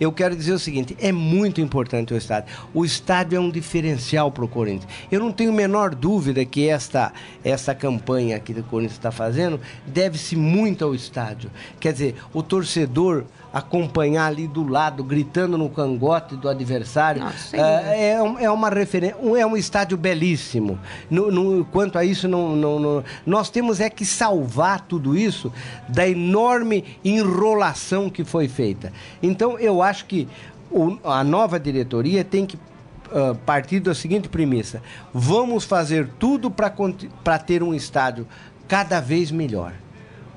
Eu quero dizer o seguinte: é muito importante o estádio. O estádio é um diferencial para o Corinthians. Eu não tenho a menor dúvida que esta essa campanha que o Corinthians está fazendo deve-se muito ao estádio. Quer dizer, o torcedor acompanhar ali do lado, gritando no cangote do adversário. Nossa, é, é, é, uma referência, é um estádio belíssimo. No, no, quanto a isso, não, não, não, nós temos é que salvar tudo isso da enorme enrolação que foi feita. Então, eu acho que o, a nova diretoria tem que uh, partir da seguinte premissa: vamos fazer tudo para ter um estádio cada vez melhor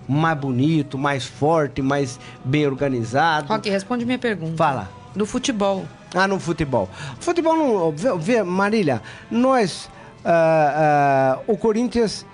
mais bonito, mais forte, mais bem organizado. Ok, responde minha pergunta. Fala. Do futebol. Ah, no futebol. Futebol não. Vê, Marília, nós. Uh, uh, o Corinthians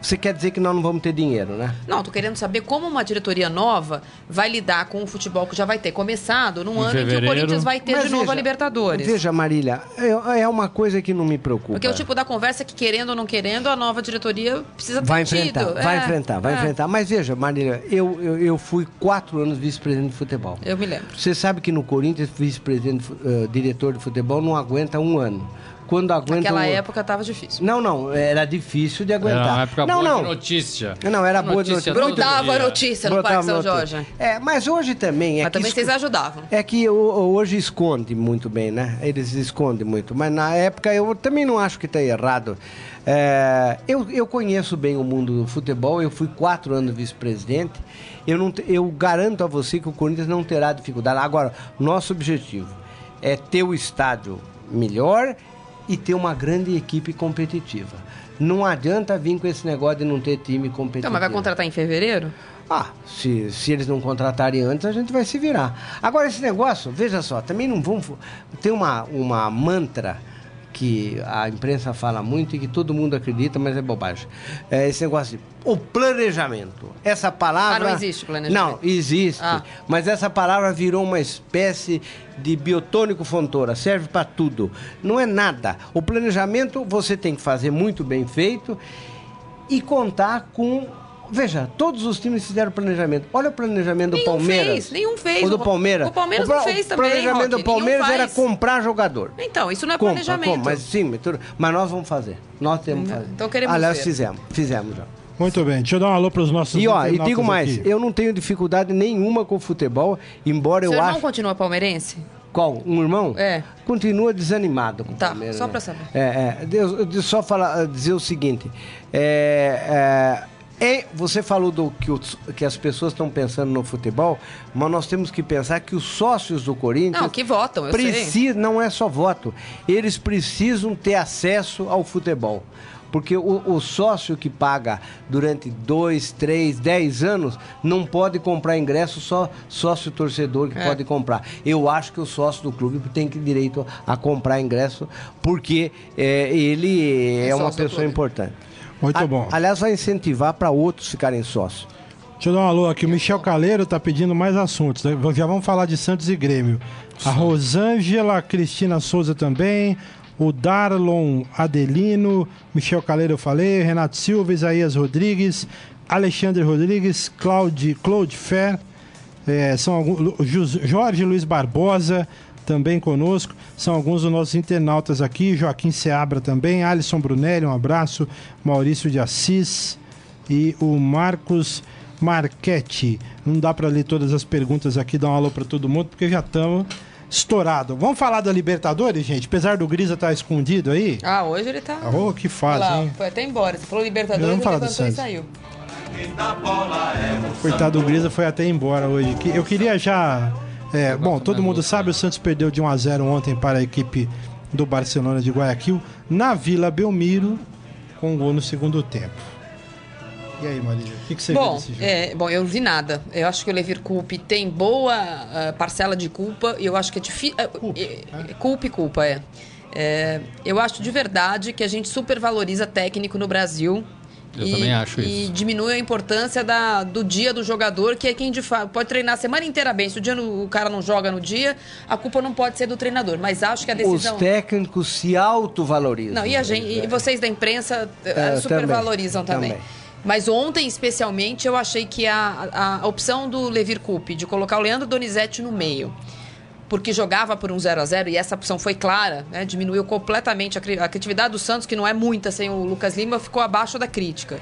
você quer dizer que nós não vamos ter dinheiro, né? Não, tô querendo saber como uma diretoria nova vai lidar com o futebol que já vai ter começado num em ano fevereiro. em que o Corinthians vai ter Mas de veja, novo a Libertadores. Veja, Marília, é, é, uma coisa que não me preocupa. Porque é o tipo da conversa que, querendo ou não querendo, a nova diretoria precisa ter vai enfrentar, tido. Vai é, enfrentar, vai é. enfrentar. Mas veja, Marília, eu, eu, eu fui quatro anos vice-presidente de futebol. Eu me lembro. Você sabe que no Corinthians, vice-presidente, uh, diretor de futebol, não aguenta um ano quando aguenta. Naquela um... época estava difícil. Não, não, era difícil de aguentar. Era uma época não, boa não. de notícia. Não, era boa de notícia. Brotava a notícia no Brotava Parque São Jorge. É, mas hoje também é mas que. também vocês ajudavam. É que hoje esconde muito bem, né? Eles escondem muito. Mas na época eu também não acho que está errado. É, eu, eu conheço bem o mundo do futebol, eu fui quatro anos vice-presidente. Eu, não, eu garanto a você que o Corinthians não terá dificuldade. Agora, nosso objetivo é ter o estádio melhor e ter uma grande equipe competitiva. Não adianta vir com esse negócio de não ter time competitivo. Então, mas vai contratar em fevereiro? Ah, se, se eles não contratarem antes, a gente vai se virar. Agora, esse negócio, veja só, também não vamos. Tem uma, uma mantra que a imprensa fala muito e que todo mundo acredita, mas é bobagem. É esse negócio de o planejamento. Essa palavra. Ah, não existe planejamento. Não, existe. Ah. Mas essa palavra virou uma espécie de biotônico fontora, serve para tudo. Não é nada. O planejamento você tem que fazer muito bem feito e contar com Veja, todos os times fizeram planejamento. Olha o planejamento nenhum do Palmeiras. Fez, nenhum fez. O do Palmeiras. O Palmeiras o, não fez também. O planejamento Roque, do Palmeiras era comprar jogador. Então, isso não é Compra, planejamento. Compra, mas sim, mas nós vamos fazer. Nós temos que fazer. Então queremos Aliás, ver. fizemos. Fizemos já. Muito bem, deixa eu dar um alô para os nossos E ó, e digo mais, aqui. eu não tenho dificuldade nenhuma com o futebol, embora Seu eu acho... Seu irmão continua palmeirense? Qual? Um irmão? É. Continua desanimado com o tá, Palmeiras. só né? para saber. É, é. Deus, só falar, dizer o seguinte, é, é é, você falou do que, os, que as pessoas estão pensando no futebol, mas nós temos que pensar que os sócios do Corinthians. Não, que votam, eu precisa, sei. Não é só voto. Eles precisam ter acesso ao futebol. Porque o, o, sócio que paga durante dois, três, dez anos não pode comprar ingresso, só sócio torcedor que é. pode comprar. Eu acho que o sócio do clube tem que direito a comprar ingresso, porque é, ele é, é uma pessoa importante. Muito bom. Aliás, vai incentivar para outros ficarem sócios. Deixa eu dar um alô aqui. O Michel Caleiro tá pedindo mais assuntos. Né? Já vamos falar de Santos e Grêmio. A Rosângela Cristina Souza também. O Darlon Adelino. Michel Caleiro eu falei. Renato Silva, Isaías Rodrigues. Alexandre Rodrigues. Claude, Claude Fer. É, são alguns, Jorge Luiz Barbosa também conosco. São alguns dos nossos internautas aqui. Joaquim Seabra também. Alisson Brunelli, um abraço. Maurício de Assis. E o Marcos Marchetti. Não dá para ler todas as perguntas aqui, dar um alô para todo mundo, porque já estamos estourado. Vamos falar da Libertadores, gente? Apesar do Grisa estar tá escondido aí. Ah, hoje ele tá. Oh, que fase, lá, hein? Foi até embora. Você falou Libertadores, ele levantou e saiu. Coitado do Grisa foi até embora hoje. Eu queria já. É, bom, todo mundo sabe, o Santos perdeu de 1 a 0 ontem para a equipe do Barcelona de Guayaquil na Vila Belmiro com um gol no segundo tempo. E aí, Maria, o que, que você bom, viu desse jogo? É, bom, eu não vi nada. Eu acho que o Levir Coupe tem boa uh, parcela de culpa e eu acho que é difícil. Uh, culpa, é, culpa e culpa, é. é. Eu acho de verdade que a gente supervaloriza técnico no Brasil. Eu e, também acho isso. E diminui a importância da, do dia do jogador, que é quem de fato pode treinar a semana inteira bem. Se o, dia no, o cara não joga no dia, a culpa não pode ser do treinador. Mas acho que a decisão. Os técnicos se autovalorizam. Não, e, a gente, e vocês da imprensa é, supervalorizam também. também. também. Mas ontem, especialmente, eu achei que a, a opção do Levir Coupe de colocar o Leandro Donizete no meio, porque jogava por um 0 a 0 e essa opção foi clara, né? diminuiu completamente a, a criatividade do Santos, que não é muita sem o Lucas Lima, ficou abaixo da crítica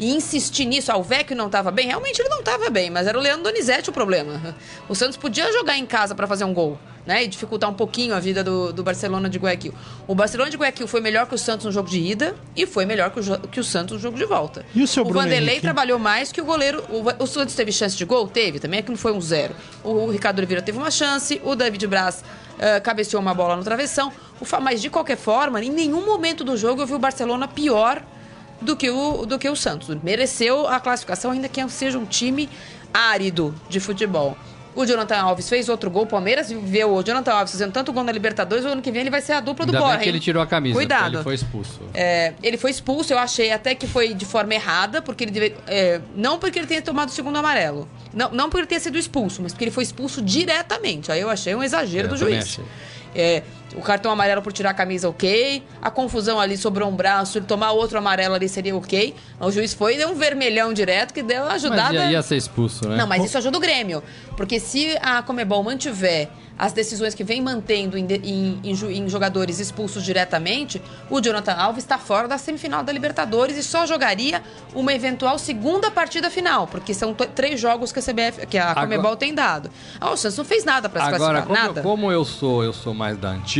e insistir nisso. Ah, o Vecchio não estava bem, realmente ele não estava bem, mas era o Leandro Donizete o problema. O Santos podia jogar em casa para fazer um gol né, e dificultar um pouquinho a vida do, do Barcelona de Guayaquil. O Barcelona de Guayaquil foi melhor que o Santos no jogo de ida e foi melhor que o, que o Santos no jogo de volta. E o seu o Bruno Vanderlei Henrique? trabalhou mais que o goleiro. O, o Santos teve chance de gol? Teve, também é que não foi um zero. O, o Ricardo Oliveira teve uma chance, o David Braz uh, cabeceou uma bola no travessão. O, mas de qualquer forma, em nenhum momento do jogo eu vi o Barcelona pior do que o, do que o Santos. Mereceu a classificação, ainda que seja um time árido de futebol. O Jonathan Alves fez outro gol. O Palmeiras vê o Jonathan Alves fazendo tanto gol na Libertadores. O ano que vem ele vai ser a dupla do Borja. que ele tirou a camisa. Cuidado. Ele foi expulso. É, ele foi expulso. Eu achei até que foi de forma errada, porque ele deve, é, não porque ele tenha tomado o segundo amarelo. Não, não porque ele tenha sido expulso, mas porque ele foi expulso diretamente. Aí eu achei um exagero é, do juiz. É, o cartão amarelo por tirar a camisa, ok. A confusão ali sobrou um braço, ele tomar outro amarelo ali seria ok. O juiz foi e deu um vermelhão direto que deu ajudada. Mas ia, ia ser expulso, né? Não, mas isso ajuda o Grêmio. Porque se a Comebol mantiver as decisões que vem mantendo em, em, em, em, jogadores expulsos diretamente, o Jonathan Alves está fora da semifinal da Libertadores e só jogaria uma eventual segunda partida final, porque são três jogos que a CBF, que a Comebol agora, tem dado. Ah, o Santos não fez nada para se agora, classificar, como, nada. como eu sou, eu sou mais da antiga,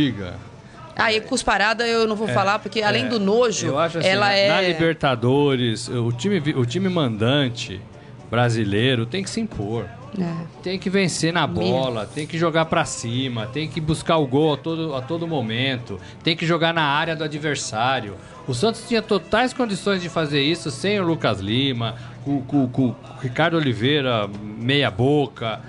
Aí, ah, cusparada eu não vou é, falar, porque além é, do nojo, assim, ela na, é. Na Libertadores, o time, o time mandante brasileiro tem que se impor. É. Tem que vencer na bola, tem que jogar para cima, tem que buscar o gol a todo, a todo momento, tem que jogar na área do adversário. O Santos tinha totais condições de fazer isso sem o Lucas Lima, com, com, com o Ricardo Oliveira, meia boca.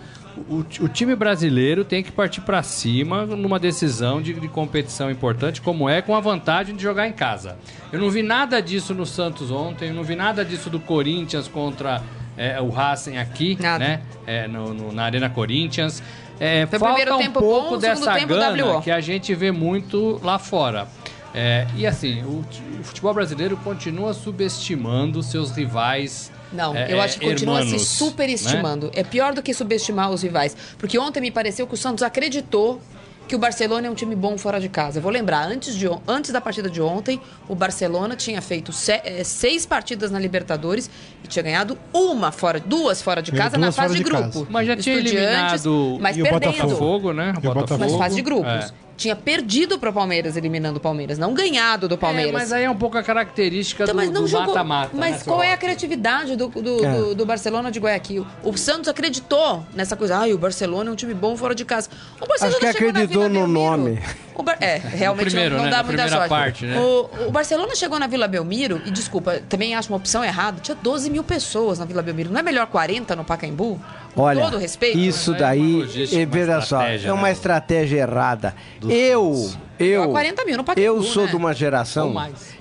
O, o, time brasileiro tem que partir para cima numa decisão de, de, competição importante, como é, com a vantagem de jogar em casa. Eu não vi nada disso no Santos ontem, eu não vi nada disso do Corinthians contra é, o Racing aqui, Nada. né? É, no, no, na Arena Corinthians. É, falta um pouco bom, dessa gana que a gente vê muito lá fora. É, e assim, o, o, futebol brasileiro continua subestimando seus rivais. Não, é, eu acho que continua hermanos, se superestimando. Né? É pior do que subestimar os rivais. Porque ontem me pareceu que o Santos acreditou que o Barcelona é um time bom fora de casa. Eu vou lembrar, antes, de, antes da partida de ontem, o Barcelona tinha feito se, é, seis partidas na Libertadores e tinha ganhado uma fora, duas fora de casa na fase de, de grupo. Mas já tinha eliminado mas e perdendo. o Botafogo, né? O Botafogo. Mas fase de grupos. É tinha perdido para o Palmeiras eliminando o Palmeiras, não ganhado do Palmeiras. É, mas aí é um pouco a característica então, do mata-mata. Mas né, qual é a criatividade do, do, é. do, do, Barcelona de Guayaquil? O Santos acreditou nessa coisa. Ah, o Barcelona é um time bom fora de casa. O Barcelona Acho que acreditou no nome. Bar... É, realmente primeiro, não, não né? dá muita sorte. Parte, né? o, o, Barcelona chegou na Vila Belmiro, e desculpa, também acho uma opção errada. Tinha 12 mil pessoas na Vila Belmiro. Não é melhor 40 no Pacaembu? Olha, todo respeito. Isso daí, é, veja só, é uma né? estratégia errada. Eu, eu, 40 mil no eu sou né? de uma geração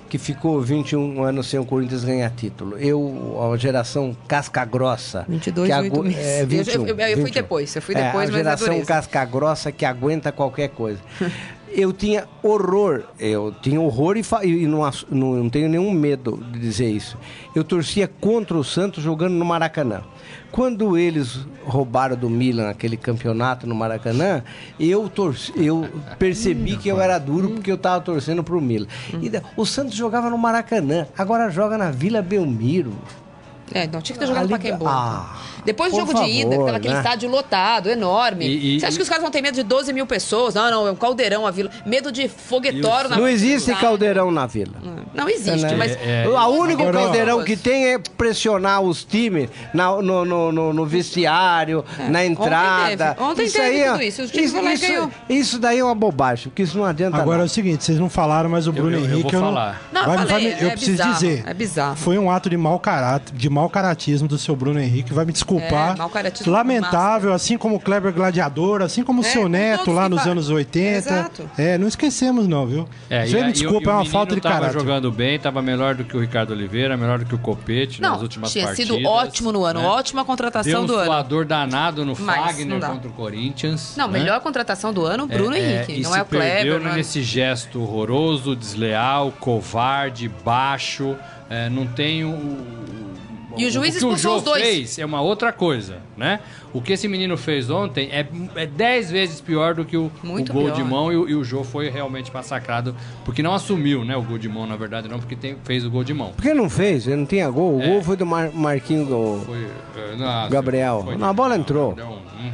que ficou 21 anos sem o Corinthians ganhar título. Eu, a geração casca grossa. 22, que agu... é, 21, eu, eu, eu, fui depois, eu fui depois, é, a geração casca grossa que aguenta qualquer coisa. eu tinha horror, eu tinha horror e, e não, não, não tenho nenhum medo de dizer isso. Eu torcia contra o Santos jogando no Maracanã. Quando eles roubaram do Milan aquele campeonato no Maracanã, eu, torci, eu percebi que eu era duro porque eu estava torcendo para o Milan. E, o Santos jogava no Maracanã, agora joga na Vila Belmiro. É, não, tinha que ter jogado no Pacaembu. Ah. Depois do jogo favor, de ida, aquele né? estádio lotado, enorme. E, e, Você acha que os caras vão ter medo de 12 mil pessoas? Não, não, é um caldeirão a vila. Medo de foguetório na Não existe caldeirão na vila. Não existe, é, mas. É, o único caldeirão que tem é pressionar os times na, no, no, no, no, vestiário, é. na entrada. Ontem teve, Ontem isso teve aí, tudo isso. Os times isso, isso, isso, daí é uma bobagem, porque isso não adianta. Agora nada. é o seguinte, vocês não falaram, mas o Bruno eu, eu, Henrique. Eu vou falar. Não, vai, falei, vai, eu é preciso bizarro, dizer. É bizarro. Foi um ato de mau caráter, de mau caratismo do seu Bruno Henrique. Vai me desculpar. É, lamentável, assim como o Kleber Gladiador, assim como o é, seu neto lá nos anos 80. Exato. É, não esquecemos não, viu? É, Você me desculpa, é uma falta de caráter. Tava jogando bem, tava melhor do que o Ricardo Oliveira, melhor do que o Copete não, nas últimas tinha partidas. Tinha sido ótimo no ano, né? ótima contratação Deu um do ano. suador danado no Mas, Fagner contra o Corinthians. Não, né? melhor contratação do ano, Bruno é, Henrique, não é o Kleber. Perdeu nesse gesto horroroso, desleal, covarde, baixo, é, não tem o e o juiz o que o Jô os dois. fez é uma outra coisa, né? O que esse menino fez ontem é, é dez vezes pior do que o, o gol pior. de mão e o, e o Jô foi realmente massacrado porque não assumiu, né? O gol de mão, na verdade, não, porque tem, fez o gol de mão. Por que não fez? Ele não tinha gol. O é. gol foi do Mar, Marquinhos do foi, uh, não, Gabriel. Foi, a bola entrou. Deu um,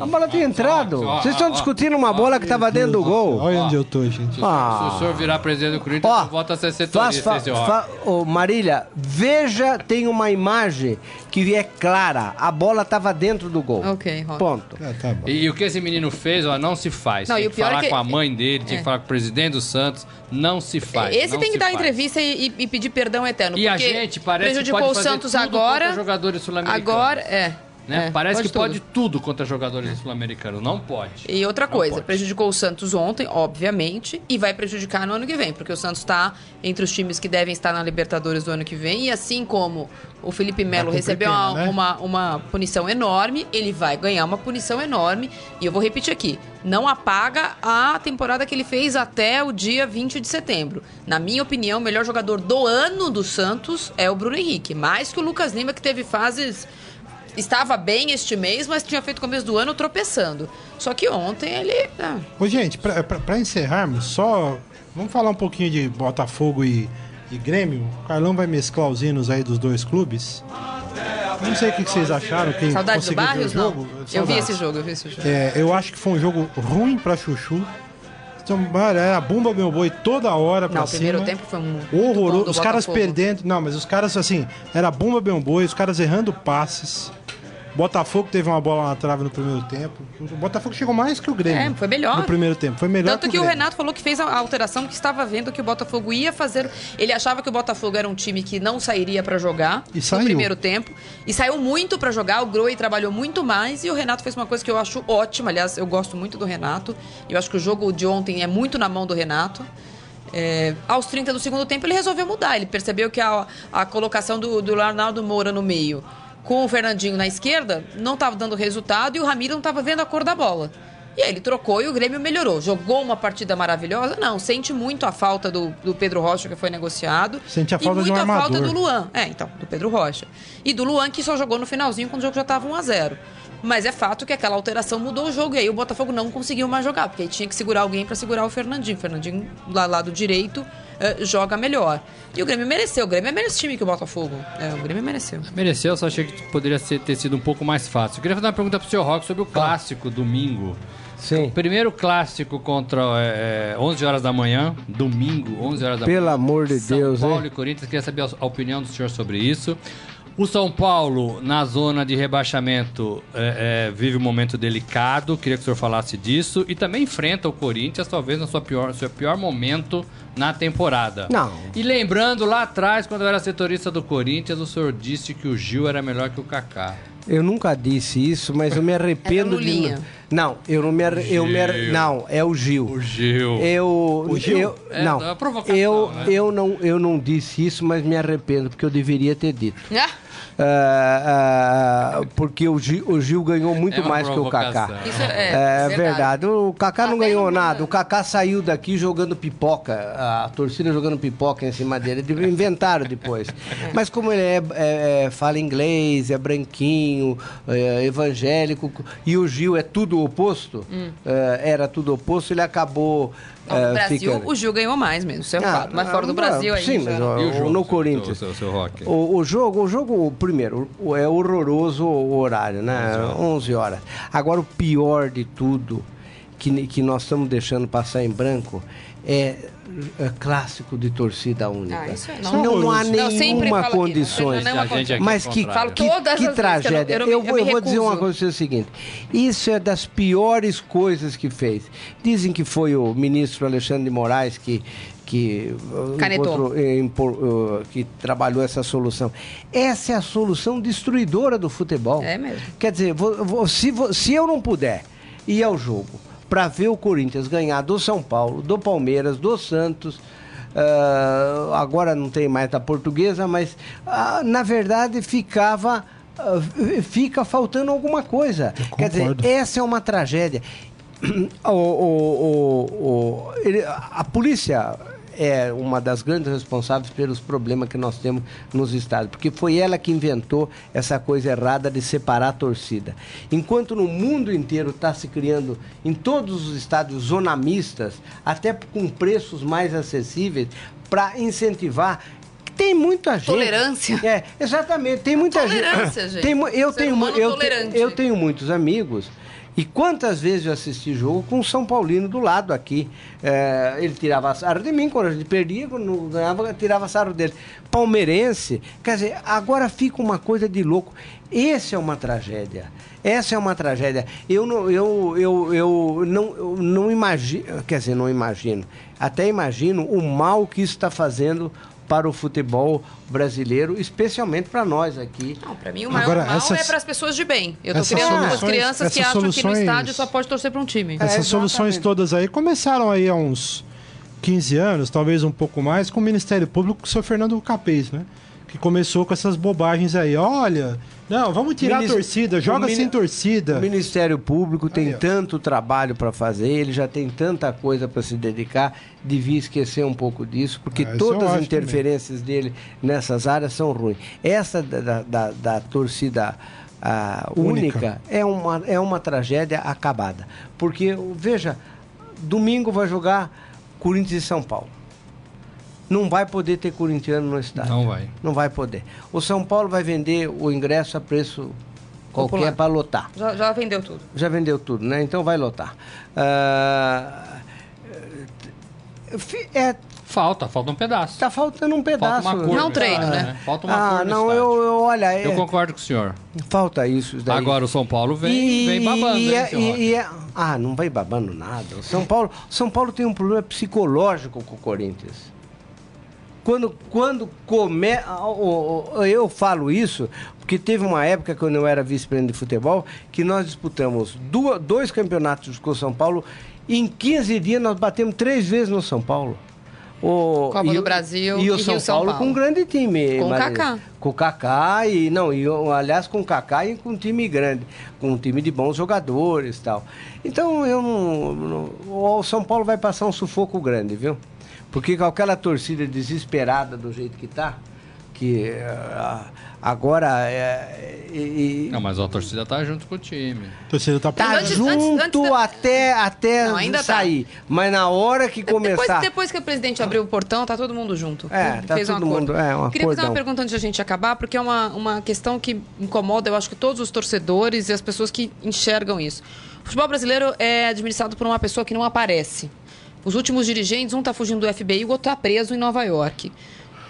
A bola tinha entrado. Vocês estão discutindo uma bola que estava dentro do gol. Olha onde eu tô, gente. Ah. Se o senhor virar presidente do Corinthians, ó, volta a ser setorista. Faz, fa, fa, oh, Marília, veja, tem uma imagem que é clara. A bola estava dentro do gol. Ok, Ponto. É, tá e, e, o que esse menino fez, ó, não se faz. Não, tem que falar é que... com a mãe dele, tem é. que falar com o presidente do Santos. Não se faz. Esse tem que dar faz. entrevista e, e, pedir perdão eterno. E a gente parece prejudicou que pode o Santos agora. jogadores sul-americanos. Agora, é. Né? É, Parece pode que tudo. pode tudo contra jogadores sul-americanos. Não pode. E outra coisa, pode. prejudicou o Santos ontem, obviamente, e vai prejudicar no ano que vem, porque o Santos está entre os times que devem estar na Libertadores do ano que vem. E assim como o Felipe Melo recebeu uma, né? uma, uma, punição enorme, ele vai ganhar uma punição enorme. E eu vou repetir aqui: não apaga a temporada que ele fez até o dia 20 de setembro. Na minha opinião, o melhor jogador do ano do Santos é o Bruno Henrique, mais que o Lucas Lima, que teve fases estava bem este mês, mas tinha feito o começo do ano tropeçando. Só que ontem ele. Ah. Ô, gente, para encerrarmos, só. Vamos falar um pouquinho de Botafogo e, e Grêmio. O Carlão vai mesclar os hinos aí dos dois clubes. Não sei o que vocês acharam. Quem Saudades do Barrios? Não. Eu vi esse jogo, eu vi esse jogo. É, eu acho que foi um jogo ruim para Chuchu. Então, era bumba meu boi toda hora pra não, cima. o primeiro tempo foi um horroroso. Os caras perdendo. Não, mas os caras assim, era bumba meu boi, os caras errando passes. Botafogo teve uma bola na trave no primeiro tempo. O Botafogo chegou mais que o Grêmio. É, foi melhor. No primeiro tempo. Foi melhor Tanto que, que o, Renato falou que fez a alteração que estava vendo que o Botafogo ia fazer. Ele achava que o Botafogo era um time que não sairia para jogar e no primeiro tempo. E saiu muito para jogar. O Groi trabalhou muito mais. E o Renato fez uma coisa que eu acho ótima. Aliás, eu gosto muito do Renato. Eu acho que o jogo de ontem é muito na mão do Renato. É, aos 30 do segundo tempo, ele resolveu mudar. Ele percebeu que a, a colocação do, do Arnaldo Moura no meio com o Fernandinho na esquerda, não estava dando resultado e o Ramiro não estava vendo a cor da bola. E aí ele trocou e o Grêmio melhorou. Jogou uma partida maravilhosa? Não, sente muito a falta do, do Pedro Rocha, que foi negociado. Sente a falta e muito um a falta do Luan. É, então, do Pedro Rocha. E do Luan, que só jogou no finalzinho quando o jogo já estava 1 a 0 Mas é fato que aquela alteração mudou o jogo. E aí o Botafogo não conseguiu mais jogar, porque aí tinha que segurar alguém para segurar o Fernandinho. O Fernandinho, lá lado direito, uh, joga melhor. E o Grêmio mereceu. O Grêmio é menos time que o Botafogo. É, o Grêmio mereceu. Mereceu, só achei que poderia ser, ter sido um pouco mais fácil. Eu queria fazer uma pergunta pro senhor Rock sobre o clássico domingo. Sim. O primeiro clássico contra é, 11 horas da manhã, domingo, 11 horas da Pelo manhã. Pelo amor de São Deus, Paulo hein? e Corinthians. Queria saber a opinião do senhor sobre isso. O São Paulo, na zona de rebaixamento, é, é, vive um momento delicado. Queria que o senhor falasse disso. E também enfrenta o Corinthians, talvez no seu pior, seu pior momento na temporada. Não. E lembrando, lá atrás, quando eu era setorista do Corinthians, o senhor disse que o Gil era melhor que o Kaká. Eu nunca disse isso, mas eu me arrependo de. Não, eu não me, eu me não, é o Gil. O Gil. Eu, o Gil. Eu, é, não, é eu, né? eu não, eu não disse isso, mas me arrependo porque eu deveria ter dito. Ah. Uh, uh, porque o Gil, o Gil, ganhou muito é mais que o Kaká. Isso é, é verdade. verdade. O Kaká não ganhou nada. O Kaká saiu daqui jogando pipoca, a torcida jogando pipoca em cima dele. Inventaram depois. Mas como ele é, é, é fala inglês, é branquinho, é evangélico, e o Gil é tudo oposto, hum. era tudo oposto, ele acabou no é, Brasil, fica... o Gil ganhou mais mesmo, isso é um ah, fato. Mas fora do Brasil aí. Sim, mas o, jogo, no Corinthians. Seu, seu, seu o, o, jogo, o jogo, primeiro, é horroroso o horário, né? 11 horas. Agora, o pior de tudo que, que nós estamos deixando passar em branco é é clássico de torcida única. Ah, isso é, não, não, não há nenhuma condições. Que mas que, que, que tragédia. Eu, eu, eu, eu vou dizer uma coisa é o seguinte: isso é das piores coisas que fez. Dizem que foi o ministro Alexandre de Moraes que que encontrou, eh, eh, que trabalhou essa solução. Essa é a solução destruidora do futebol. É mesmo. Quer dizer, vou, vou, se, se eu não puder ir ao jogo para ver o Corinthians ganhar do São Paulo, do Palmeiras, do Santos. Uh, agora não tem mais da portuguesa, mas uh, na verdade ficava. Uh, fica faltando alguma coisa. Quer dizer, essa é uma tragédia. o, o, o, ele, a polícia é uma das grandes responsáveis pelos problemas que nós temos nos estados, porque foi ela que inventou essa coisa errada de separar a torcida. Enquanto no mundo inteiro está se criando, em todos os estados, zonamistas, até com preços mais acessíveis, para incentivar tem muita gente. Tolerância. É, exatamente. Tem muita Tolerância, gente. Tem, eu, tenho, eu, eu tenho muitos amigos e quantas vezes eu assisti jogo com o São Paulino do lado aqui. É, ele tirava sarro de mim, quando a gente perdia, quando ganhava, tirava sarro dele. Palmeirense, quer dizer, agora fica uma coisa de louco. Essa é uma tragédia. Essa é uma tragédia. Eu não, eu, eu, eu não, eu não imagino, quer dizer, não imagino. Até imagino o mal que isso está fazendo para o futebol brasileiro, especialmente para nós aqui. Não, para mim o maior Agora, mal essas, é para as pessoas de bem. Eu estou criando umas crianças que acham que no estádio só pode torcer para um time. Essas é, soluções todas aí começaram aí há uns 15 anos, talvez um pouco mais, com o Ministério Público, com o seu Fernando Capês, né? Que começou com essas bobagens aí. Olha, não, vamos tirar Minis... a torcida, joga sem torcida. O Ministério Público tem Aí, tanto trabalho para fazer, ele já tem tanta coisa para se dedicar, devia esquecer um pouco disso, porque ah, todas as interferências também. dele nessas áreas são ruins. Essa da, da, da torcida a, única. única é uma, é uma tragédia acabada. Porque, veja, domingo vai jogar Corinthians e São Paulo não vai poder ter corintiano no estádio. Não vai. Não vai poder. O São Paulo vai vender o ingresso a preço qualquer para lotar. Já, já, vendeu tudo. Já vendeu tudo, né? Então vai lotar. Uh, é, falta, falta um pedaço. Tá faltando um pedaço. Falta uma cor, não treino, né? né? Falta uma ah, não, eu, eu, olha... É... Eu concordo com o senhor. Falta isso daí. Agora o São Paulo vem, e, vem babando, e, hein, e, é, Ah, não vai babando nada. O São Paulo, São Paulo tem um problema psicológico com o Corinthians quando, quando come... Eu falo isso porque teve uma época, quando eu era vice-presidente de futebol, que nós disputamos duas, dois campeonatos com o São Paulo. E em 15 dias nós batemos três vezes no São Paulo. O, Copa e, do Brasil e, e o São, Rio, São Paulo, com um grande time. Com o Kaká. Com o Kaká e não, e, aliás com o Kaká e com um time grande, com um time de bons jogadores, tal. Então eu não, não, o São Paulo vai passar um sufoco grande, viu? Porque com aquela torcida desesperada do jeito que está, que uh, agora é, e, não, mas a torcida tá junto com o time. A torcida tá, tá antes, junto antes, antes, até, até não, ainda tá. sair. Tá. Mas na hora que começar. Depois, depois, que o presidente abriu o portão, tá todo mundo junto. É, tá Fez todo um mundo. É, um Queria fazer uma pergunta antes de a gente acabar, porque é uma, uma questão que incomoda, eu acho que todos os torcedores e as pessoas que enxergam isso. O futebol brasileiro é administrado por uma pessoa que não aparece. Os últimos dirigentes, um está fugindo do FBI e o outro está preso em Nova York.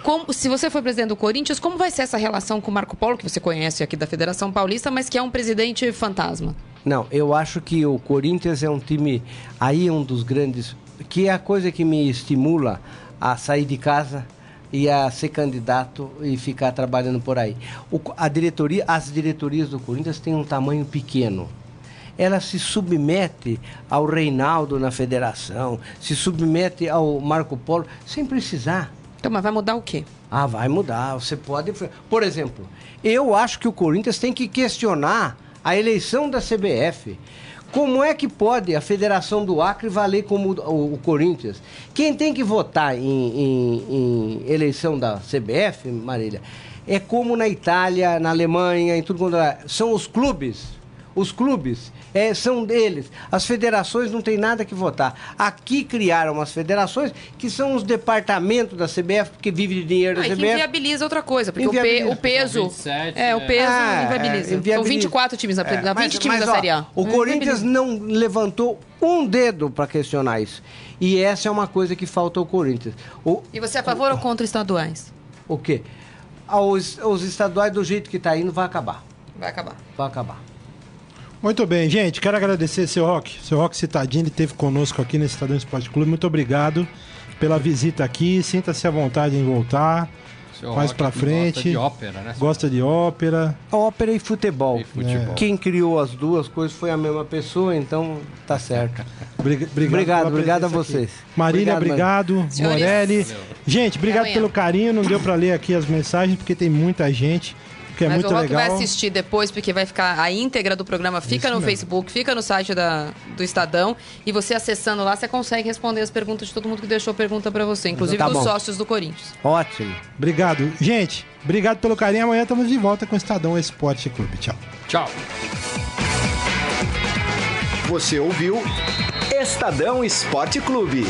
Como, se você for presidente do Corinthians, como vai ser essa relação com o Marco Polo, que você conhece aqui da Federação Paulista, mas que é um presidente fantasma? Não, eu acho que o Corinthians é um time, aí um dos grandes, que é a coisa que me estimula a sair de casa, ia ser candidato e ficar trabalhando por aí. O, a diretoria, as diretorias do Corinthians têm um tamanho pequeno. Ela se submete ao Reinaldo na federação, se submete ao Marco Polo, sem precisar. Então, mas vai mudar o quê? Ah, vai mudar. Você pode. Por exemplo, eu acho que o Corinthians tem que questionar a eleição da CBF. Como é que pode a Federação do Acre valer como o, Corinthians? Quem tem que votar em, em, em, eleição da CBF, Marília, é como na Itália, na Alemanha, em tudo quanto é. São os clubes os clubes é, são deles. As federações não têm nada que votar. Aqui criaram as federações que são os departamentos da CBF, porque vive de dinheiro da ah, CBF. Que inviabiliza outra coisa, porque o, pe o, peso. 27, é, o peso é. inviabiliza. É, inviabiliza. São 24 times na, é, na 20 mas, times mas, da Série A. O Corinthians não levantou um dedo para questionar isso. E essa é uma coisa que falta ao Corinthians. O, e você é a favor o, ou contra estaduais? O quê? Os, os estaduais, do jeito que está indo, vai acabar. Vai acabar. Vai acabar. Muito bem, gente. Quero agradecer seu Rock. Seu Rock Citadini ele esteve conosco aqui nesse Estadão Esporte Clube. Muito obrigado pela visita aqui. Sinta-se à vontade em voltar. Seu mais para frente. Gosta de ópera, né? Gosta de ópera. Ópera e futebol. E futebol. É. Quem criou as duas coisas foi a mesma pessoa, então tá certo. obrigado, obrigado, obrigado a vocês. Aqui. Marília, obrigado. obrigado Morelli. Gente, obrigado pelo carinho. Não deu para ler aqui as mensagens porque tem muita gente que é Mas muito o Rock vai assistir depois, porque vai ficar a íntegra do programa, fica Isso no mesmo. Facebook, fica no site da, do Estadão. E você acessando lá, você consegue responder as perguntas de todo mundo que deixou pergunta para você, inclusive tá dos bom. sócios do Corinthians. Ótimo. Obrigado. Gente, obrigado pelo carinho. Amanhã estamos de volta com o Estadão Esporte Clube. Tchau. Tchau. Você ouviu Estadão Esporte Clube.